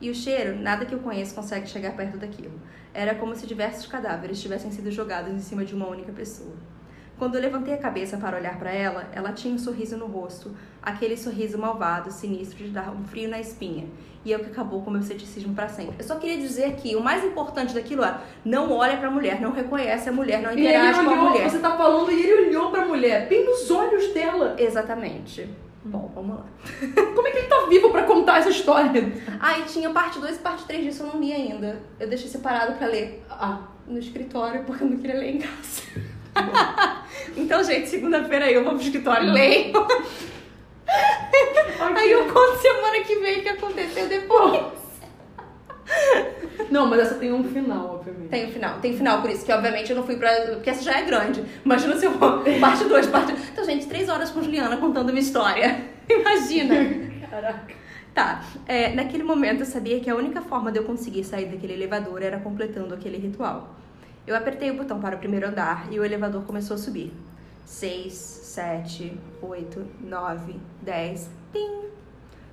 E o cheiro, nada que eu conheço consegue chegar perto daquilo. Era como se diversos cadáveres tivessem sido jogados em cima de uma única pessoa. Quando eu levantei a cabeça para olhar para ela, ela tinha um sorriso no rosto, aquele sorriso malvado, sinistro de dar um frio na espinha, e é o que acabou com o meu ceticismo para sempre. Eu só queria dizer que o mais importante daquilo é não olha para a mulher, não reconhece a mulher, não interage com a olhou, mulher. você tá falando, e ele olhou pra mulher, bem nos olhos dela. Exatamente. Bom, vamos lá. Como é que ele tá vivo pra contar essa história? Ah, e tinha parte 2 e parte 3 disso, eu não li ainda. Eu deixei separado para ler Ah, no escritório porque eu não queria ler em casa. então, gente, segunda-feira eu vou pro escritório e leio. Aí eu conto semana que vem o que aconteceu depois. Não, mas essa tem um final, obviamente. Tem o final, tem final, por isso que obviamente eu não fui pra. Porque essa já é grande. Imagina se eu vou. Parte 2, parte. Então, gente, três horas com Juliana contando uma história. Imagina. Caraca. Tá, é, naquele momento eu sabia que a única forma de eu conseguir sair daquele elevador era completando aquele ritual. Eu apertei o botão para o primeiro andar e o elevador começou a subir. Seis, sete, oito, nove, dez, pim!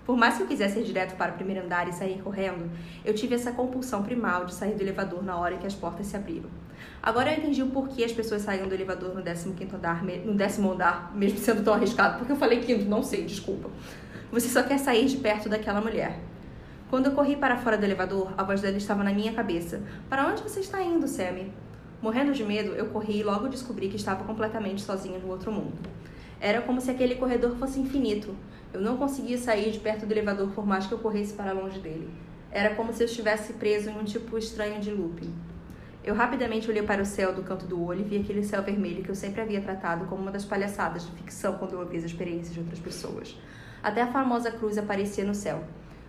Por mais que eu quisesse ir direto para o primeiro andar e sair correndo, eu tive essa compulsão primal de sair do elevador na hora que as portas se abriram. Agora eu entendi o porquê as pessoas saíam do elevador no 15 andar, no décimo andar, mesmo sendo tão arriscado. Porque eu falei quinto, não sei, desculpa. Você só quer sair de perto daquela mulher. Quando eu corri para fora do elevador, a voz dela estava na minha cabeça. Para onde você está indo, Sammy? Morrendo de medo, eu corri e logo descobri que estava completamente sozinha no outro mundo. Era como se aquele corredor fosse infinito. Eu não conseguia sair de perto do elevador por mais que eu corresse para longe dele. Era como se eu estivesse preso em um tipo estranho de looping. Eu rapidamente olhei para o céu do canto do olho e vi aquele céu vermelho que eu sempre havia tratado como uma das palhaçadas de ficção quando eu ouvia as experiências de outras pessoas. Até a famosa cruz aparecia no céu.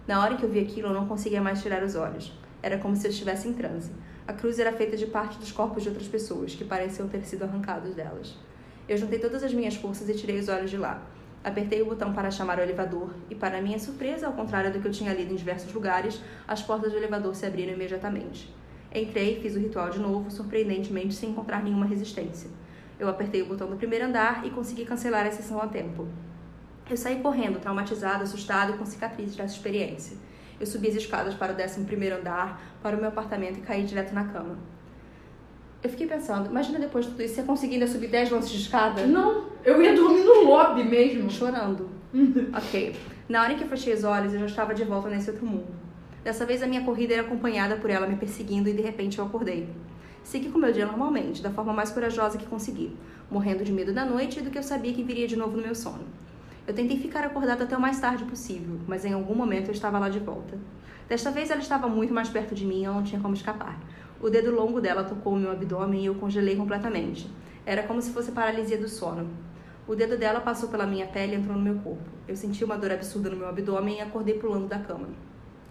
Na hora que eu vi aquilo, eu não conseguia mais tirar os olhos. Era como se eu estivesse em transe. A cruz era feita de parte dos corpos de outras pessoas, que pareciam ter sido arrancados delas. Eu juntei todas as minhas forças e tirei os olhos de lá. Apertei o botão para chamar o elevador e, para minha surpresa, ao contrário do que eu tinha lido em diversos lugares, as portas do elevador se abriram imediatamente. Entrei, fiz o ritual de novo, surpreendentemente sem encontrar nenhuma resistência. Eu apertei o botão do primeiro andar e consegui cancelar a sessão a tempo. Eu saí correndo, traumatizado, assustado e com cicatrizes dessa experiência. Eu subi as escadas para o décimo primeiro andar, para o meu apartamento e caí direto na cama. Eu fiquei pensando, imagina depois de tudo isso, você conseguindo subir 10 lances de escada? Não, eu ia dormir no lobby mesmo. Chorando. ok. Na hora em que eu fechei os olhos, eu já estava de volta nesse outro mundo. Dessa vez a minha corrida era acompanhada por ela me perseguindo e de repente eu acordei. Segui com meu dia normalmente, da forma mais corajosa que consegui, morrendo de medo da noite e do que eu sabia que viria de novo no meu sono. Eu tentei ficar acordada até o mais tarde possível, mas em algum momento eu estava lá de volta. Desta vez ela estava muito mais perto de mim e eu não tinha como escapar. O dedo longo dela tocou o meu abdômen e eu congelei completamente. Era como se fosse paralisia do sono. O dedo dela passou pela minha pele e entrou no meu corpo. Eu senti uma dor absurda no meu abdômen e acordei pulando da cama.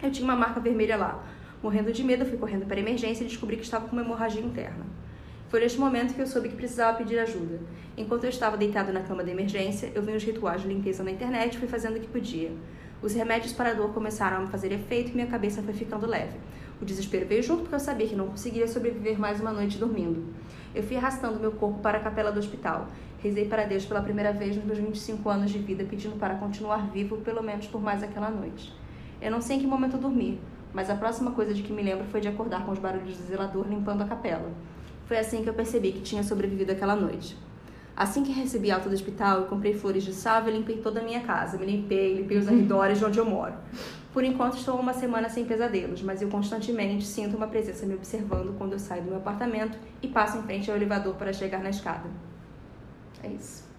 Eu tinha uma marca vermelha lá. Morrendo de medo, fui correndo para a emergência e descobri que estava com uma hemorragia interna. Foi neste momento que eu soube que precisava pedir ajuda. Enquanto eu estava deitado na cama da emergência, eu vi os rituais de limpeza na internet e fui fazendo o que podia. Os remédios para a dor começaram a me fazer efeito e minha cabeça foi ficando leve. O desespero veio junto porque eu sabia que não conseguiria sobreviver mais uma noite dormindo. Eu fui arrastando meu corpo para a capela do hospital. Rezei para Deus pela primeira vez nos meus 25 anos de vida, pedindo para continuar vivo pelo menos por mais aquela noite. Eu não sei em que momento eu dormi, mas a próxima coisa de que me lembro foi de acordar com os barulhos do zelador limpando a capela. Foi assim que eu percebi que tinha sobrevivido aquela noite. Assim que recebi alta do hospital, eu comprei flores de salve e limpei toda a minha casa. Me limpei, limpei os arredores de onde eu moro. Por enquanto estou uma semana sem pesadelos, mas eu constantemente sinto uma presença me observando quando eu saio do meu apartamento e passo em frente ao elevador para chegar na escada. É isso.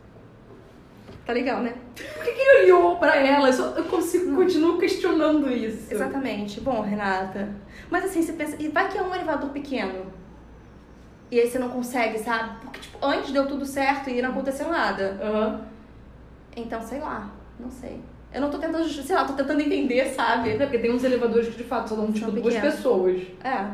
Tá legal, né? Por que, que ele olhou pra ela? Eu, só, eu consigo, continuo questionando isso. Exatamente. Bom, Renata. Mas assim, você pensa. E vai que é um elevador pequeno. E aí você não consegue, sabe? Porque, tipo, antes deu tudo certo e não aconteceu nada. Aham. Então, sei lá. Não sei. Eu não tô tentando, sei lá, tô tentando entender, sabe? É porque tem uns elevadores que de fato só dão tipo São duas pequenos. pessoas. É,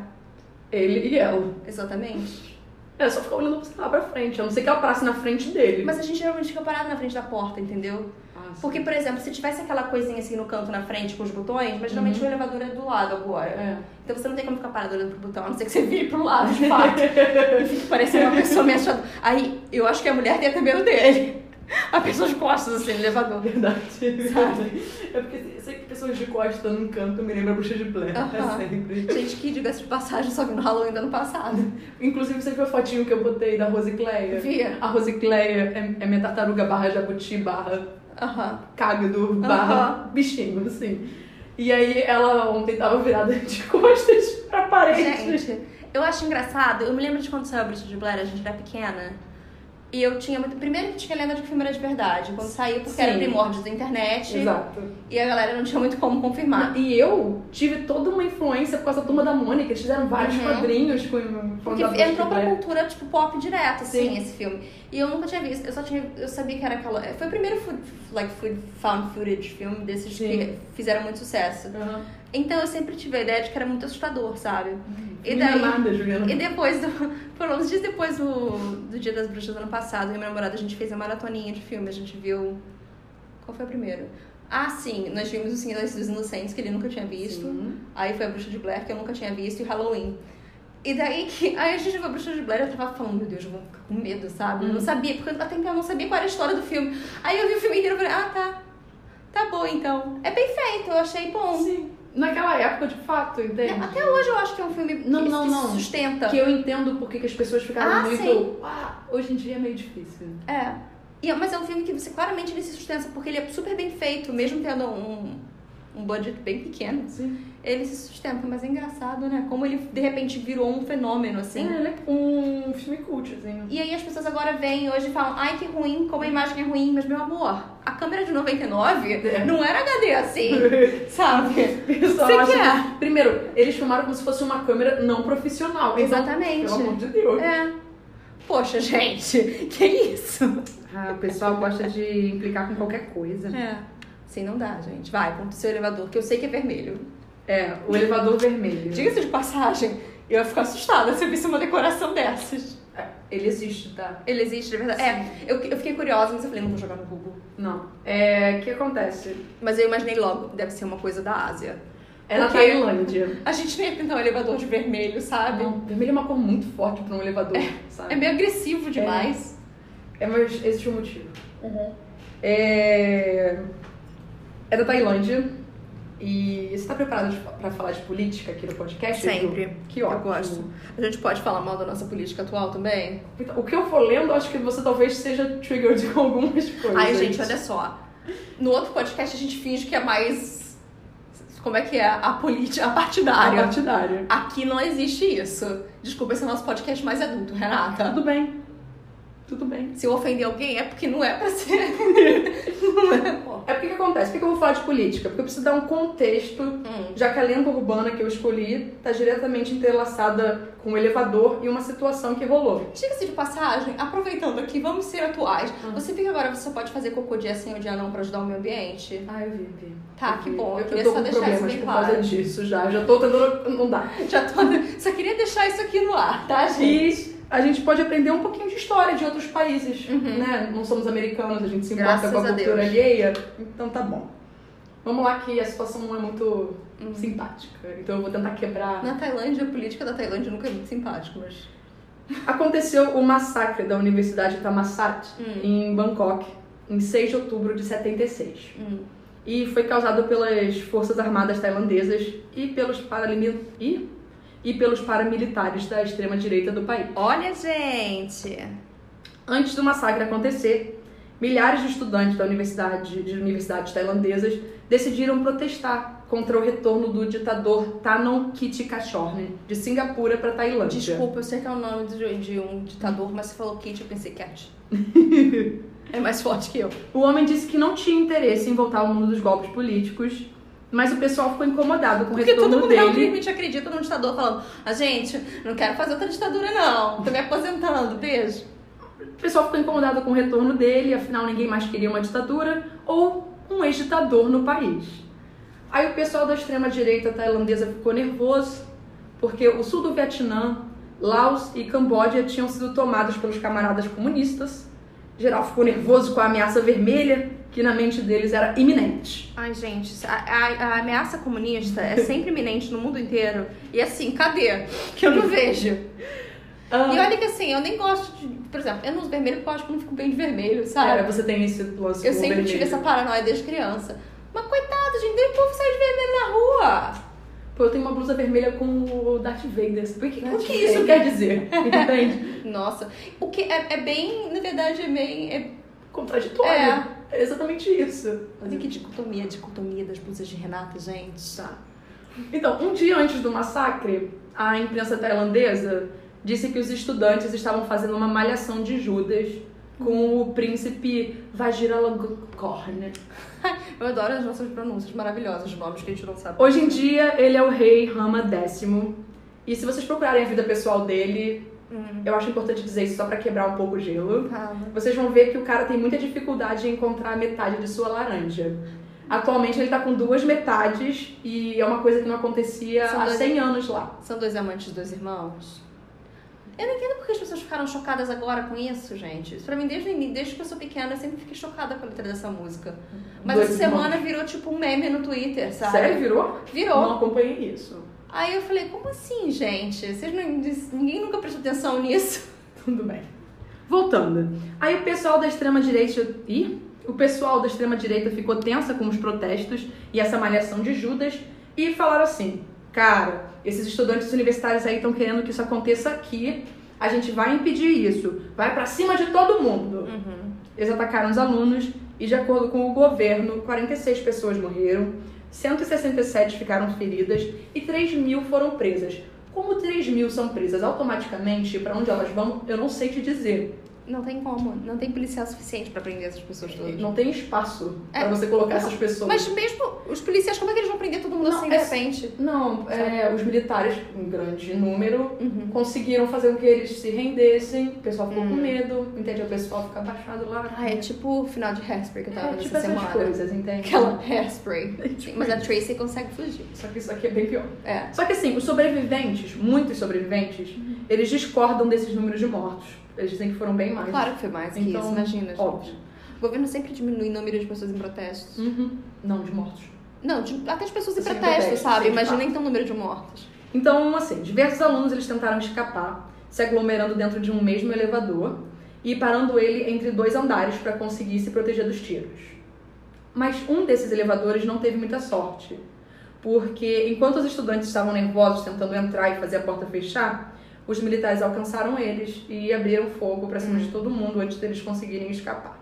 Ele e ela. exatamente. É só ficar olhando lá pra frente. A não ser que ela passe na frente dele. Mas a gente geralmente fica parado na frente da porta, entendeu? Porque, por exemplo, se tivesse aquela coisinha assim no canto na frente com os botões, mas geralmente o elevador é do lado agora. É. Então você não tem como ficar parado olhando pro botão, a não ser que você vire pro lado, de fato. e fique parecendo uma pessoa me achando. Aí, eu acho que a mulher tem até medo dele. A pessoa de costas, assim, no elevador. Verdade. Sabe? É porque sempre pessoas de costas num canto me lembra a bruxa de Blair. Aham. É sempre. Gente, que diga-se de passagem, só vi no Halloween do ano passado. Inclusive, você viu a fotinho que eu botei da Rosicléia? Via? A Rosicléia é, é minha tartaruga barra jabuti barra Aham. cágado barra bichinho, assim. E aí ela ontem tava virada de costas pra parede. Gente, eu acho engraçado. Eu me lembro de quando saiu a Bruxa de Blair, a gente era pequena. E eu tinha muito. Primeiro que tinha lenda de que o filme era de verdade. Quando saiu, porque era Sim. primórdios da internet. Exato. E a galera não tinha muito como confirmar. E eu tive toda uma influência por causa da turma da Mônica. Eles fizeram vários Uhum. quadrinhos com Porque entrou pra cultura, tipo, pop direto, assim, Sim. esse filme. E eu nunca tinha visto, eu só tinha. Eu sabia que era aquela. Foi o primeiro food, like, food, found footage filme desses que Sim. fizeram muito sucesso. Aham. Então eu sempre tive a ideia de que era muito assustador, sabe? E Não daí. é nada, Juliana. E depois do. Por uns dias depois do, do Dia das Bruxas do ano passado, eu e minha namorada, a gente fez a maratoninha de filme. A gente viu. Qual foi o primeiro? Ah, sim, nós vimos o Silêncio dos Inocentes, que ele nunca tinha visto. Sim. Aí foi a Bruxa de Blair, que eu nunca tinha visto, e Halloween. E daí que. Aí a gente viu a Bruxa de Blair, eu tava falando, meu Deus, eu vou ficar com medo, sabe? Eu não sabia, porque até então eu não sabia qual era a história do filme. Aí eu vi o filme inteiro e falei, ah, tá. Tá bom então. É bem feito, eu achei bom. Sim. Naquela época, de fato, entende? Até hoje eu acho que é um filme Não, que, não, que não. se sustenta. Que eu entendo porque que as pessoas ficaram Ah, muito. sim. Ah, hoje em dia é meio difícil. É. E, mas é um filme que você claramente ele se sustenta porque ele é super bem feito, mesmo tendo um, um budget bem pequeno, Sim. Ele se sustenta. Mas é engraçado, né? Como ele de repente virou um fenômeno, assim. Sim, ele é um filme cult, assim. E aí as pessoas agora vêm hoje e falam, ai que ruim, como a imagem é ruim, mas meu amor, a câmera de 99 É. não era HD assim, sabe? Pessoal, Você acha quer? que- Primeiro, eles filmaram como se fosse uma câmera não profissional. Então, Exatamente. Pelo amor de Deus. É. Poxa, gente, que isso? Ah, o pessoal gosta de implicar com qualquer coisa. É. Assim não dá, gente. Vai, ponto seu elevador, que eu sei que é vermelho. É, o elevador vermelho. Diga-se de passagem, eu ia ficar assustada se eu visse uma decoração dessas. É, Ele existe, tá? Ele existe, de verdade. É, eu, eu fiquei curiosa, mas eu falei, não vou jogar no Google. Não. É, o que acontece? Mas eu imaginei logo, deve ser uma coisa da Ásia. É na Tailândia. A gente não ia pintar um elevador de vermelho, sabe? Não, vermelho é uma cor muito forte pra um elevador, sabe? É meio agressivo demais. É, mas existe um motivo. Uhum. É... é da Tailândia. E você tá preparado pra falar de política aqui no podcast? Sempre. Que Eu ótimo. gosto. A gente pode falar mal da nossa política atual também? Então, O que eu for lendo, acho que você talvez seja triggered com algumas coisas. Ai, gente, olha só. No outro podcast a gente finge que é mais. Como é que é? A política, a A partidária. partidária. Aqui não existe isso. Desculpa, esse é o nosso podcast mais adulto, Renata. Tudo bem. Tudo bem. Se eu ofender alguém é porque não é pra ser. não é, pô. É porque que acontece? Por que eu vou falar de política? Porque eu preciso dar um contexto, Hum. já que a lenda urbana que eu escolhi está diretamente entrelaçada com o elevador e uma situação que rolou. Diga-se de passagem, aproveitando aqui, vamos ser atuais. Hum. Você que agora você só pode fazer cocô dia sim ou dia não pra ajudar o meio ambiente? Ah, eu vi, vi. Tá, Eu que vi. bom. Eu Eu, queria só deixar isso bem por claro. causa disso já. Já tô tentando. Não dá. Já tô. Só queria deixar isso aqui no ar, tá, gente? A gente pode aprender um pouquinho de história de outros países, Uhum. né? Não somos americanos, a gente se importa Graças com a a cultura Deus. alheia. Então tá bom. Vamos lá que a situação não é muito Uhum. simpática. Então eu vou tentar quebrar. Na Tailândia, a política da Tailândia nunca é muito simpática, mas. Aconteceu o massacre da Universidade Thammasat Hum. em Bangkok em 6 de outubro de 76. Hum. E foi causado pelas Forças Armadas tailandesas e pelos, paralimi- e, e pelos paramilitares da extrema-direita do país. Olha, gente! Antes do massacre acontecer, milhares de estudantes da universidade, de universidades tailandesas decidiram protestar contra o retorno do ditador Thanon Kittikachorn de Singapura para Tailândia. Desculpa, eu sei que é o nome de, um ditador, mas você falou Kit, eu pensei Cat. é mais forte que eu. O homem disse que não tinha interesse em voltar ao mundo dos golpes políticos, mas o pessoal ficou incomodado com o Porque todo retorno mundo dele. realmente acredita num ditador falando: a gente, não quero fazer outra ditadura, não. Tô me aposentando, beijo. O pessoal ficou incomodado com o retorno dele, afinal ninguém mais queria uma ditadura ou um ex-ditador no país. Aí o pessoal da extrema-direita tailandesa ficou nervoso, porque o sul do Vietnã, Laos e Camboja tinham sido tomados pelos camaradas comunistas. Geral ficou nervoso com a ameaça vermelha, que na mente deles era iminente. Ai, gente, a, a- a ameaça comunista é sempre iminente no mundo inteiro. E assim, cadê? Que eu não vejo. Ah, E olha que assim, eu nem gosto de. Por exemplo, eu não uso vermelho porque eu acho que não fico bem de vermelho, sabe? cara, você tem esse lance eu sempre vermelho. tive essa paranoia desde criança. Mas coitada, gente, nem o povo sai de vermelho na rua. Pô, eu tenho uma blusa vermelha com o Darth Vader. O que, o que isso Vader. quer dizer? Entende? Nossa, o que é, é bem, na verdade, é bem. É, Contraditório. É. É exatamente isso. olha que dicotomia, dicotomia das blusas de Renata, gente. Tá. Então, um dia antes do massacre, a imprensa tailandesa disse que os estudantes estavam fazendo uma malhação de Judas com o príncipe Vajiralongkorn. Eu adoro as nossas pronúncias maravilhosas de nomes que a gente não sabe. Hoje em dia, ele é o rei Rama X. E se vocês procurarem a vida pessoal dele, Hum. eu acho importante dizer isso só pra quebrar um pouco o gelo. Fala. Vocês vão ver que o cara tem muita dificuldade em encontrar a metade de sua laranja. Atualmente ele tá com duas metades e é uma coisa que não acontecia São há dois- 100 anos lá. São dois amantes, dois irmãos? Eu não entendo porque as pessoas ficaram chocadas agora com isso, gente. Isso pra mim, desde, desde que eu sou pequena, eu sempre fiquei chocada com a letra dessa música. Mas Dois essa semana virou tipo um meme no Twitter, sabe? Sério, virou? Virou. Não acompanhei isso. Aí eu falei, como assim, gente? Vocês não, ninguém nunca prestou atenção nisso? Tudo bem. Voltando. Aí o pessoal da extrema direita. Ih? O pessoal da extrema direita ficou tensa com os protestos e essa malhação de Judas e falaram assim: cara, esses estudantes universitários aí estão querendo que isso aconteça aqui. A gente vai impedir isso. Vai pra cima de todo mundo. Eles atacaram os alunos e, de acordo com o governo, 46 pessoas morreram, 167 ficaram feridas e 3 mil foram presas. Como 3 mil são presas automaticamente, para onde elas vão, eu não sei te dizer. Não tem como. Não tem policial suficiente pra prender essas pessoas todas. Não tem espaço É. para você colocar essas pessoas. Mas mesmo os policiais, como é que eles vão prender todo mundo Não, assim é- de repente? Não, é, os militares, em grande número, Uhum. conseguiram fazer com que eles se rendessem, o pessoal ficou com Hum. medo, entende? O pessoal fica abaixado lá. Ah, é tipo o final de Hairspray que eu tava É, vendo tipo essa essas semana. coisas, entende? Aquela Hairspray. Sim, mas a Tracy consegue fugir. Só que isso aqui é bem pior. É. Só que assim, os sobreviventes, muitos sobreviventes, Uhum. eles discordam desses números de mortos. Eles dizem que foram bem mais. Claro que foi mais que Então, isso, imagina, gente. óbvio. O governo sempre diminui o número de pessoas em protestos. Uhum. Não, de mortos. Não, de- até de pessoas em Sim, em protestos, protesto, sabe? Imagina então o número de mortos. Então, assim, diversos alunos eles tentaram escapar, se aglomerando dentro de um mesmo elevador e parando ele entre dois andares para conseguir se proteger dos tiros. Mas um desses elevadores não teve muita sorte, porque enquanto os estudantes estavam nervosos tentando entrar e fazer a porta fechar, os militares alcançaram eles e abriram fogo para cima de todo mundo antes deles conseguirem escapar.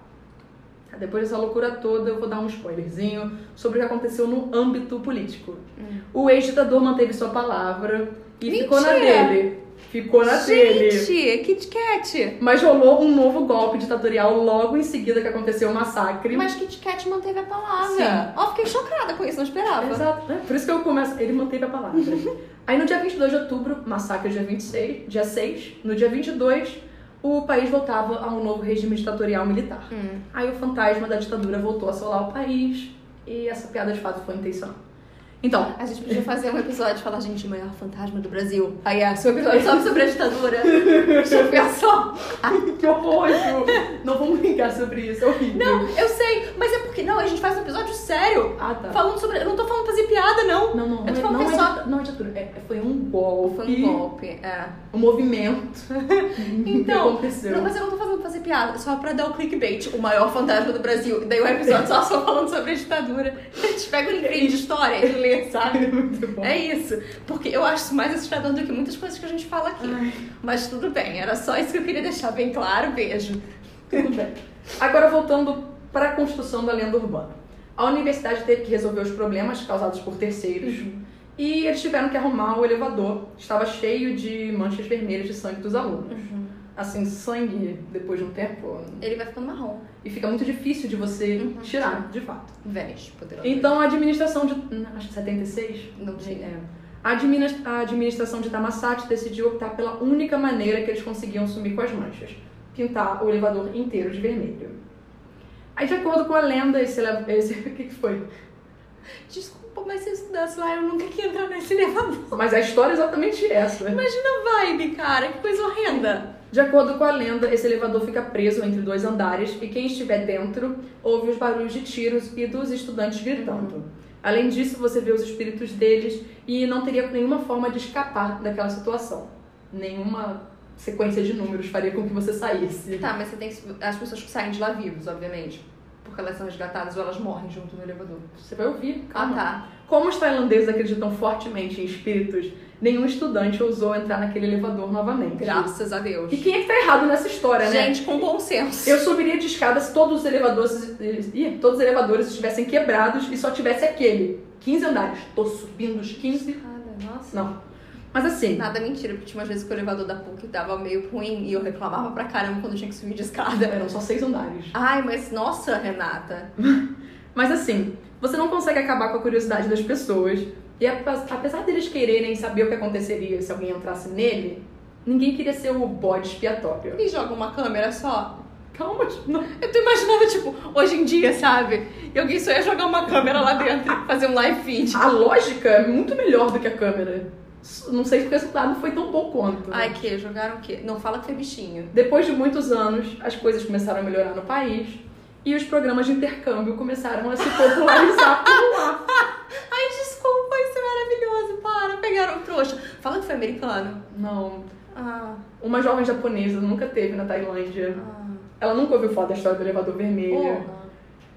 Depois dessa loucura toda, eu vou dar um spoilerzinho sobre o que aconteceu no âmbito político. O ex-ditador manteve sua palavra e ficou na Mentira! dele. Ficou na dele. Gente, Kit Kat! Mas rolou um novo golpe ditatorial logo em seguida que aconteceu o massacre. Mas Kit Kat manteve a palavra. Sim. Ó, fiquei chocada com isso, não esperava. Exato. É, por isso que eu começo. Ele manteve a palavra. Aí no dia 22 de outubro, massacre dia 26, dia 6. No dia 22, o país voltava a um novo regime ditatorial militar. Hum. Aí o fantasma da ditadura voltou a assolar o país e essa piada de fato foi intencional. Então, A gente podia fazer um episódio e falar, gente, o maior fantasma do Brasil. Aí é, seu episódio só sobre a ditadura. Deixa eu pensar. que horror! Não vamos brincar sobre isso, é horrível. Não, eu sei, mas é porque. Não, a gente faz um episódio sério. Ah, tá. Falando sobre. Eu não tô falando pra fazer piada, não. Não, não, Eu tô não, falando é, que é não, só- é, não é ditadura. É, foi um golpe. Foi um golpe, é. Um movimento. Então, que aconteceu. Não, mas eu não tô fazendo pra fazer piada, só pra dar o clickbait, o maior fantasma do Brasil. E daí o episódio só, só falando sobre a ditadura. A gente pega o livrinho de história e lê, sabe? Muito bom. É isso. Porque eu acho isso mais assustador do que muitas coisas que a gente fala aqui. Ai. Mas tudo bem, era só isso que eu queria deixar bem claro. Beijo. Tudo bem. Agora voltando para a construção da lenda urbana. A universidade teve que resolver os problemas causados por terceiros e eles tiveram que arrumar o elevador. Estava cheio de manchas vermelhas de sangue dos alunos. Assim, sangue, depois de um tempo, Ele vai ficando marrom. e fica muito difícil de você Uhum. tirar, de fato. Vênus, poderoso. Então a administração de. hum, Acho que 76? Não sei. É. A, adminis- a administração de Tamasat decidiu optar pela única maneira que eles conseguiam sumir com as manchas: pintar o elevador inteiro de vermelho. Aí, de acordo com a lenda, esse elevador. Esse... O que que foi? Desculpa, mas se eu estudasse lá, eu nunca ia entrar nesse elevador. Mas a história é exatamente essa. Imagina a vibe, cara. Que coisa horrenda. De acordo com a lenda, esse elevador fica preso entre dois andares e quem estiver dentro ouve os barulhos de tiros e dos estudantes gritando. Além disso, você vê os espíritos deles e não teria nenhuma forma de escapar daquela situação. Nenhuma sequência de números faria com que você saísse. Tá, mas você tem que. As pessoas que saem de lá vivos, obviamente. Porque elas são resgatadas ou elas morrem junto no elevador. Você vai ouvir, Ah, calma. tá. Como os tailandeses acreditam fortemente em espíritos, nenhum estudante ousou entrar naquele elevador novamente. Graças a Deus. E quem é que tá errado nessa história, né? Gente, com bom senso. Eu subiria de escada se todos os elevadores, ih, todos os elevadores estivessem quebrados e só tivesse aquele. 15 andares. Tô subindo os 15. Nada, nossa. Não. Mas assim, Nada mentira, porque tinha umas vezes que o elevador da PUC tava meio ruim e eu reclamava pra caramba quando tinha que subir de escada. eram só seis andares. Ai, mas nossa, Renata. Mas assim, você não consegue acabar com a curiosidade das pessoas. E ape- apesar deles quererem saber o que aconteceria se alguém entrasse nele, ninguém queria ser o bode expiatório. E joga uma câmera só. Calma, não. Eu tô imaginando, tipo, hoje em dia, sabe? E alguém só ia jogar uma câmera lá dentro e fazer um live feed. A lógica é muito melhor do que a câmera. Não sei se o resultado não foi tão bom quanto. Ai, que? Jogaram o quê? Não fala que foi bichinho. Depois de muitos anos, as coisas começaram a melhorar no país e os programas de intercâmbio começaram a se popularizar por lá. Ai, desculpa, isso é maravilhoso. Para, pegaram o trouxa. Fala que foi americano. Não. Ah, Uma jovem japonesa nunca teve na Tailândia. ah. Ela nunca ouviu falar da história do elevador vermelho. Porra.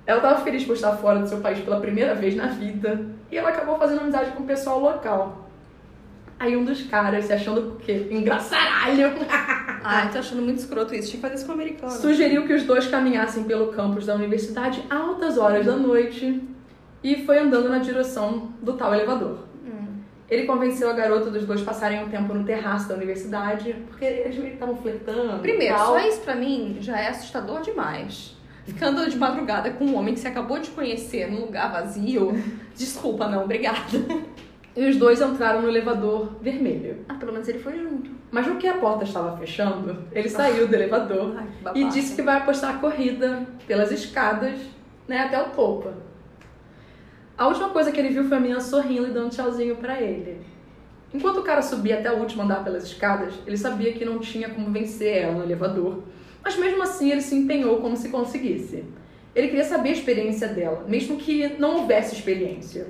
Ela estava feliz por estar fora do seu país pela primeira vez na vida. E ela acabou fazendo amizade com o pessoal local. Aí um dos caras, se achando o quê? Engraçaralho, Ai, tô achando muito escroto isso. Tinha que fazer isso com o americano. sugeriu que os dois caminhassem pelo campus da universidade altas horas da noite e foi andando na direção do tal elevador. Ele convenceu a garota dos dois passarem um tempo no terraço da universidade, porque eles meio que estavam flertando. Primeiro, tal. só isso pra mim já é assustador demais. Ficando de madrugada com um homem que você acabou de conhecer num lugar vazio. Desculpa, não, obrigada. E os dois entraram no elevador vermelho. Ah, pelo menos ele foi junto. Mas no que a porta estava fechando, ele saiu do elevador Ai, que e disse que vai apostar a corrida pelas escadas, né, até o topo. A última coisa que ele viu foi a menina sorrindo e dando tchauzinho pra ele. Enquanto o cara subia até o último andar pelas escadas, ele sabia que não tinha como vencer ela no elevador. Mas mesmo assim, ele se empenhou como se conseguisse. Ele queria saber a experiência dela, mesmo que não houvesse experiência.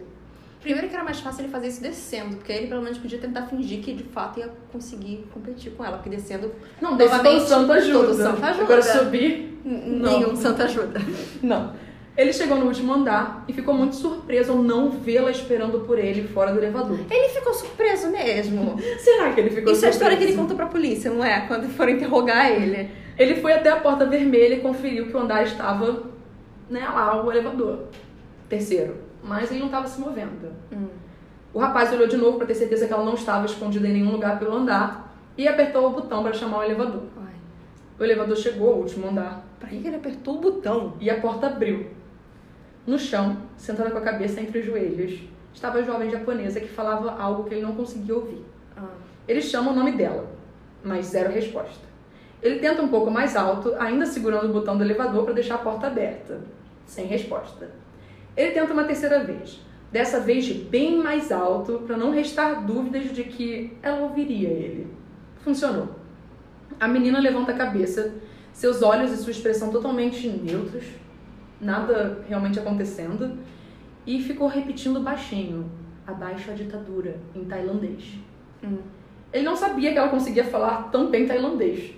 Primeiro que era mais fácil ele fazer isso descendo, porque aí ele pelo menos podia tentar fingir que de fato ia conseguir competir com ela, porque descendo Não, desse todo Novamente, santo ajuda. todo santo ajuda. Agora subir, Não. nenhum santo ajuda. Não. Ele chegou no último andar e ficou muito surpreso ao não vê-la esperando por ele fora do elevador. Ele ficou surpreso mesmo. Será que ele ficou Isso é a história que ele surpreso? contou pra polícia, não é? Quando foram interrogar ele. Ele foi até a porta vermelha e conferiu que o andar estava, né, lá, o elevador. Terceiro. Mas ele não estava se movendo. O rapaz olhou de novo para ter certeza que ela não estava escondida em nenhum lugar pelo andar e apertou o botão para chamar o elevador. Ai, O elevador chegou ao último andar que que ele apertou o botão? e a porta abriu. No chão, sentada com a cabeça entre os joelhos, estava a jovem japonesa que falava algo que ele não conseguia ouvir. Ah. Ele chama o nome dela, mas zero resposta. Ele tenta um pouco mais alto, ainda segurando o botão do elevador para deixar a porta aberta, sem resposta. Ele tenta uma terceira vez, dessa vez bem mais alto, para não restar dúvidas de que ela ouviria ele. Funcionou. A menina levanta a cabeça, seus olhos e sua expressão totalmente neutros, nada realmente acontecendo, e ficou repetindo baixinho: abaixo a ditadura, em tailandês. Hum. Ele não sabia que ela conseguia falar tão bem tailandês.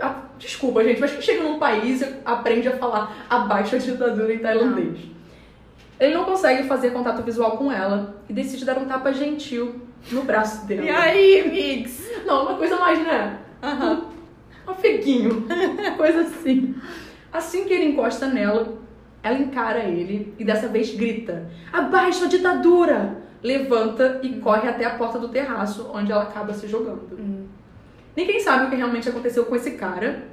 Ah, Desculpa, gente, mas quem chega num país e aprende a falar abaixo a ditadura em tailandês. Ele não consegue fazer contato visual com ela e decide dar um tapa gentil no braço dela. E aí, Mix? Não, uma coisa mais, né? Aham. Um afeguinho. coisa assim. Assim que ele encosta nela, ela encara ele e dessa vez grita: Abaixo a ditadura! Levanta e corre até a porta do terraço, onde ela acaba se jogando. Hum. Ninguém sabe o que realmente aconteceu com esse cara.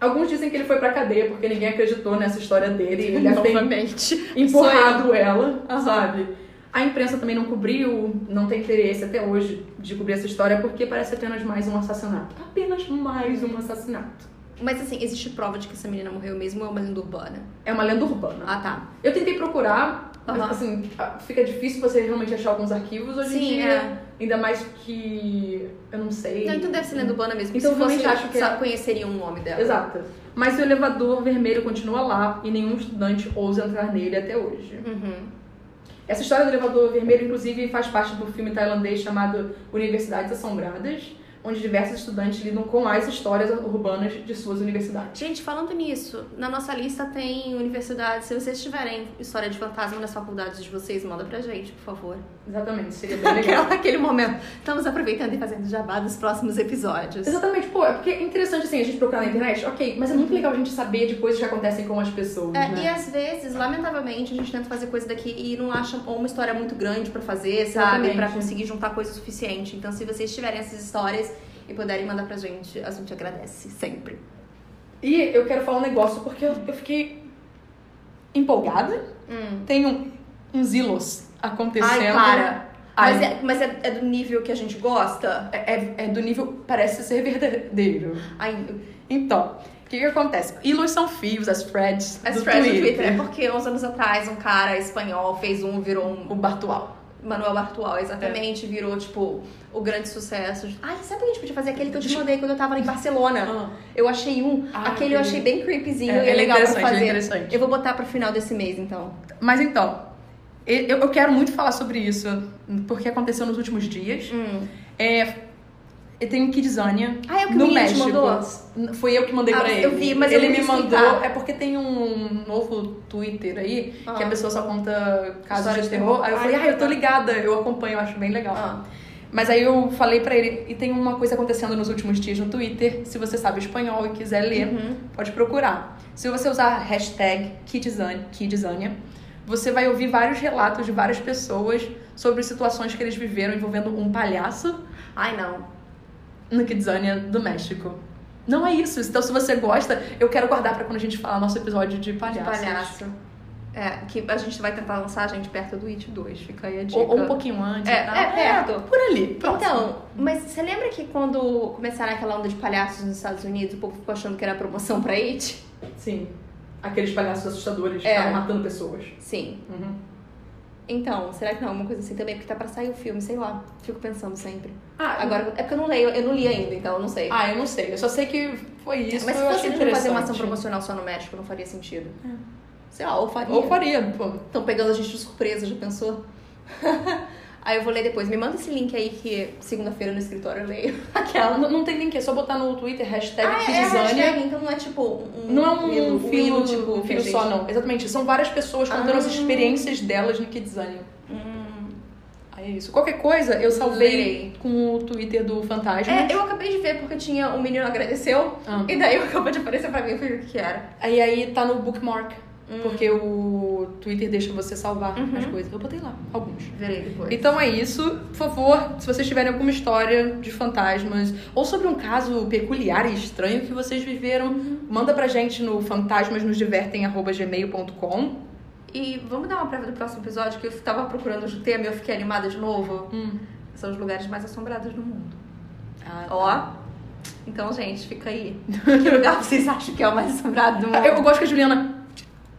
Alguns dizem que ele foi pra cadeia porque ninguém acreditou nessa história dele. e Ele Novamente. empurrado ela, Aham. sabe? A imprensa também não cobriu, não tem interesse até hoje de cobrir essa história porque parece apenas mais um assassinato. Apenas mais um assassinato. Mas assim, existe prova de que essa menina morreu mesmo ou é uma lenda urbana? É uma lenda urbana. Ah, tá. Eu tentei procurar, mas, Aham. assim, fica difícil você realmente achar alguns arquivos hoje em Sim, dia. é. Ainda mais que eu não sei. Não, então deve ser lenda urbana mesmo. Então, se realmente fosse, acho que é- só conheceriam o nome dela. Exato. Mas o elevador vermelho continua lá e nenhum estudante ousa entrar nele até hoje. Uhum. Essa história do elevador vermelho, inclusive, faz parte do filme tailandês chamado Universidades Assombradas, onde diversos estudantes lidam com as histórias urbanas de suas universidades. Gente, falando nisso, na nossa lista tem universidades. Se vocês tiverem história de fantasma nas faculdades de vocês, manda pra gente, por favor. Exatamente, seria bem legal. Aquela, aquele momento. Estamos aproveitando e fazendo jabá dos próximos episódios. Exatamente, pô, é porque é interessante assim a gente procurar na internet, ok, mas é muito legal a gente saber de coisas que acontecem com as pessoas, É, né? E às vezes, lamentavelmente, a gente tenta fazer coisa daqui e não acha uma história muito grande pra fazer, sabe? Pra conseguir juntar coisa suficiente. Então, se vocês tiverem essas histórias e puderem mandar pra gente, a gente agradece sempre. E eu quero falar um negócio porque eu, eu fiquei empolgada. Hum. Tem um, uns hilos acontecendo. Ai, para. Ai, Mas, é, mas é, é do nível que a gente gosta? é, é- é do nível, parece ser verdadeiro. Ai, Então, o que que acontece? Hilos são fios, as threads as do threads Twitter. do Twitter. É porque uns anos atrás um cara espanhol fez um, virou um. O Bartual. Manuel Bartual, exatamente, virou, tipo, o grande sucesso. Ai, sabe o que a gente podia fazer? Aquele que eu te mandei quando eu tava em Barcelona. Eu achei um. Ah, aquele eu achei bem creepyzinho É, e é é legal pra é fazer. Eu vou botar pro final desse mês, então. Mas então, eu, eu quero muito falar sobre isso, porque aconteceu nos últimos dias. Hum. É, eu tenho Kidzania Ah, é o que o no te México. mandou? Fui eu que mandei Ah, pra ele. eu vi, mas eu ele não me mandou. É porque tem um novo Twitter aí que a Ah. pessoa só conta casos de de terror. terror. Aí eu falei, ah, eu tô ligada, eu acompanho, eu acho bem legal. Ah. Mas aí eu falei pra ele, e tem uma coisa acontecendo nos últimos dias no Twitter. Se você sabe espanhol e quiser ler, Uhum. pode procurar. Se você usar hashtag Kidzania, você vai ouvir vários relatos de várias pessoas sobre situações que eles viveram envolvendo um palhaço Ai, não. No Kidzania do México. Não é isso. Então, se você gosta, eu quero guardar pra quando a gente falar nosso episódio de De palhaços. palhaço. É, que a gente vai tentar lançar a gente perto do It 2. Fica aí a dica. Ou, ou um pouquinho antes. É, tal. é perto. por ali. próximo. Então, mas você lembra que quando começaram aquela onda de palhaços nos Estados Unidos, o povo ficou achando que era promoção pra It? Sim. Aqueles palhaços assustadores que É. estavam matando pessoas. Sim. Uhum. Então, será que não é alguma coisa assim também? Porque tá pra sair o filme, sei lá. Fico pensando sempre. Ah, Agora, é porque eu não leio, eu não li ainda, então eu não sei. Ah, eu não sei. Eu só sei que foi isso. Mas se fosse não fazer uma ação promocional só no México, não faria sentido. Sei lá, ou faria. Ou faria, pô. Estão pegando a gente de surpresa, já pensou? Aí eu vou ler depois. Me manda esse link aí que segunda-feira no escritório eu leio. Aquela. Não, não tem link, é só botar no Twitter, hashtag Ah, é, Kidzania. hashtag, então não é tipo um. Não é um filo, tipo, um filo gente- só, não. Exatamente. São várias pessoas contando as Ah. experiências delas no Kidzania. Hum. Aí é isso. Qualquer coisa, eu salvei Lerei. com o Twitter do Fantasma. É, eu acabei de ver porque tinha um menino agradeceu. Ah. E daí acabou de aparecer pra mim, eu ver o que era. Aí aí tá no bookmark. Hum. Porque o Twitter deixa você salvar Uhum. as coisas. Eu botei lá, alguns. Verei depois. Então é isso. Por favor, se vocês tiverem alguma história de fantasmas ou sobre um caso peculiar e estranho que vocês viveram, manda pra gente no fantasmasnosdivertem.gmail.com. E vamos dar uma prévia do próximo episódio que eu tava procurando o tema e eu fiquei animada de novo. Hum. São os lugares mais assombrados do mundo. Ah, Ó. Então, gente, fica aí. Que lugar vocês acham que é o mais assombrado do mundo? Eu gosto que a Juliana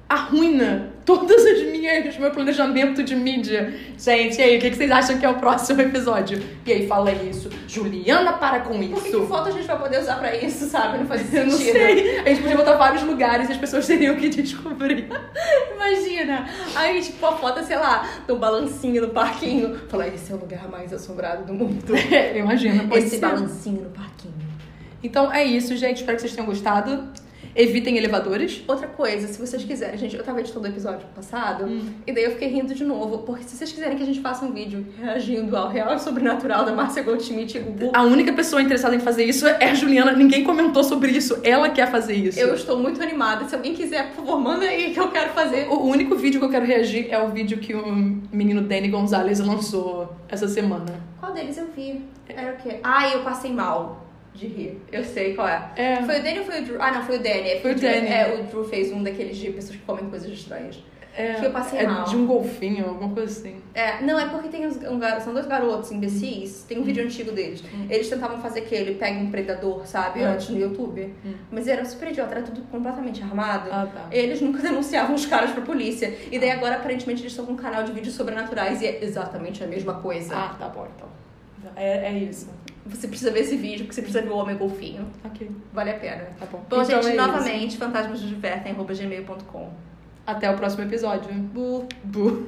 arruina todas as minhas meu planejamento de mídia. Gente, e aí, o que que vocês acham que é o próximo episódio? E aí fala isso. Juliana, para com Por que, isso. que foto a gente vai poder usar pra isso, sabe? Não faz Eu sentido. não sei. A gente podia botar vários lugares e as pessoas teriam que descobrir. Imagina. Aí, tipo, a foto, sei lá, do balancinho no parquinho. Falar, esse é o lugar mais assombrado do mundo. Imagina, pode esse ser. balancinho no parquinho. Então é isso, gente. Espero que vocês tenham gostado. Evitem elevadores. Outra coisa, se vocês quiserem, gente, eu tava editando o episódio passado, e daí eu fiquei rindo de novo, porque se vocês quiserem que a gente faça um vídeo reagindo ao real e sobrenatural da Márcia Goldschmidt e Gugu, A única pessoa interessada em fazer isso é a Juliana. Ninguém comentou sobre isso. Ela quer fazer isso. eu estou muito animada. Se alguém quiser, por favor, manda aí que eu quero fazer. O único vídeo que eu quero reagir é o vídeo que o menino Danny Gonzalez lançou essa semana. Qual deles eu vi? Era o quê? Ah, eu passei mal de rir. Eu sei qual é. É. Foi o Danny ou foi o Drew? Ah, não, foi o Danny. Foi o Drew- Danny. É, o Drew fez um daqueles de pessoas que comem coisas estranhas. É, Que eu passei é mal. de um golfinho, alguma coisa assim. É, não, é porque tem uns, um são dois garotos imbecis, tem um vídeo antigo deles. Eles tentavam fazer que ele pegue um predador, sabe, Hum. antes no YouTube. Hum. Mas era super idiota, era tudo completamente armado. Ah, tá. Eles nunca denunciavam os caras pra polícia. E daí agora, aparentemente, eles estão com um canal de vídeos sobrenaturais e é exatamente a mesma coisa. Ah, tá bom, então. É, é isso. Você precisa ver esse vídeo, porque você precisa ver o Homem Golfinho. Ok, Vale a pena. tá bom. Bom, Então gente, é novamente, fantasmasnosdivertem.gmail.com Até o próximo episódio. Bu. Bu.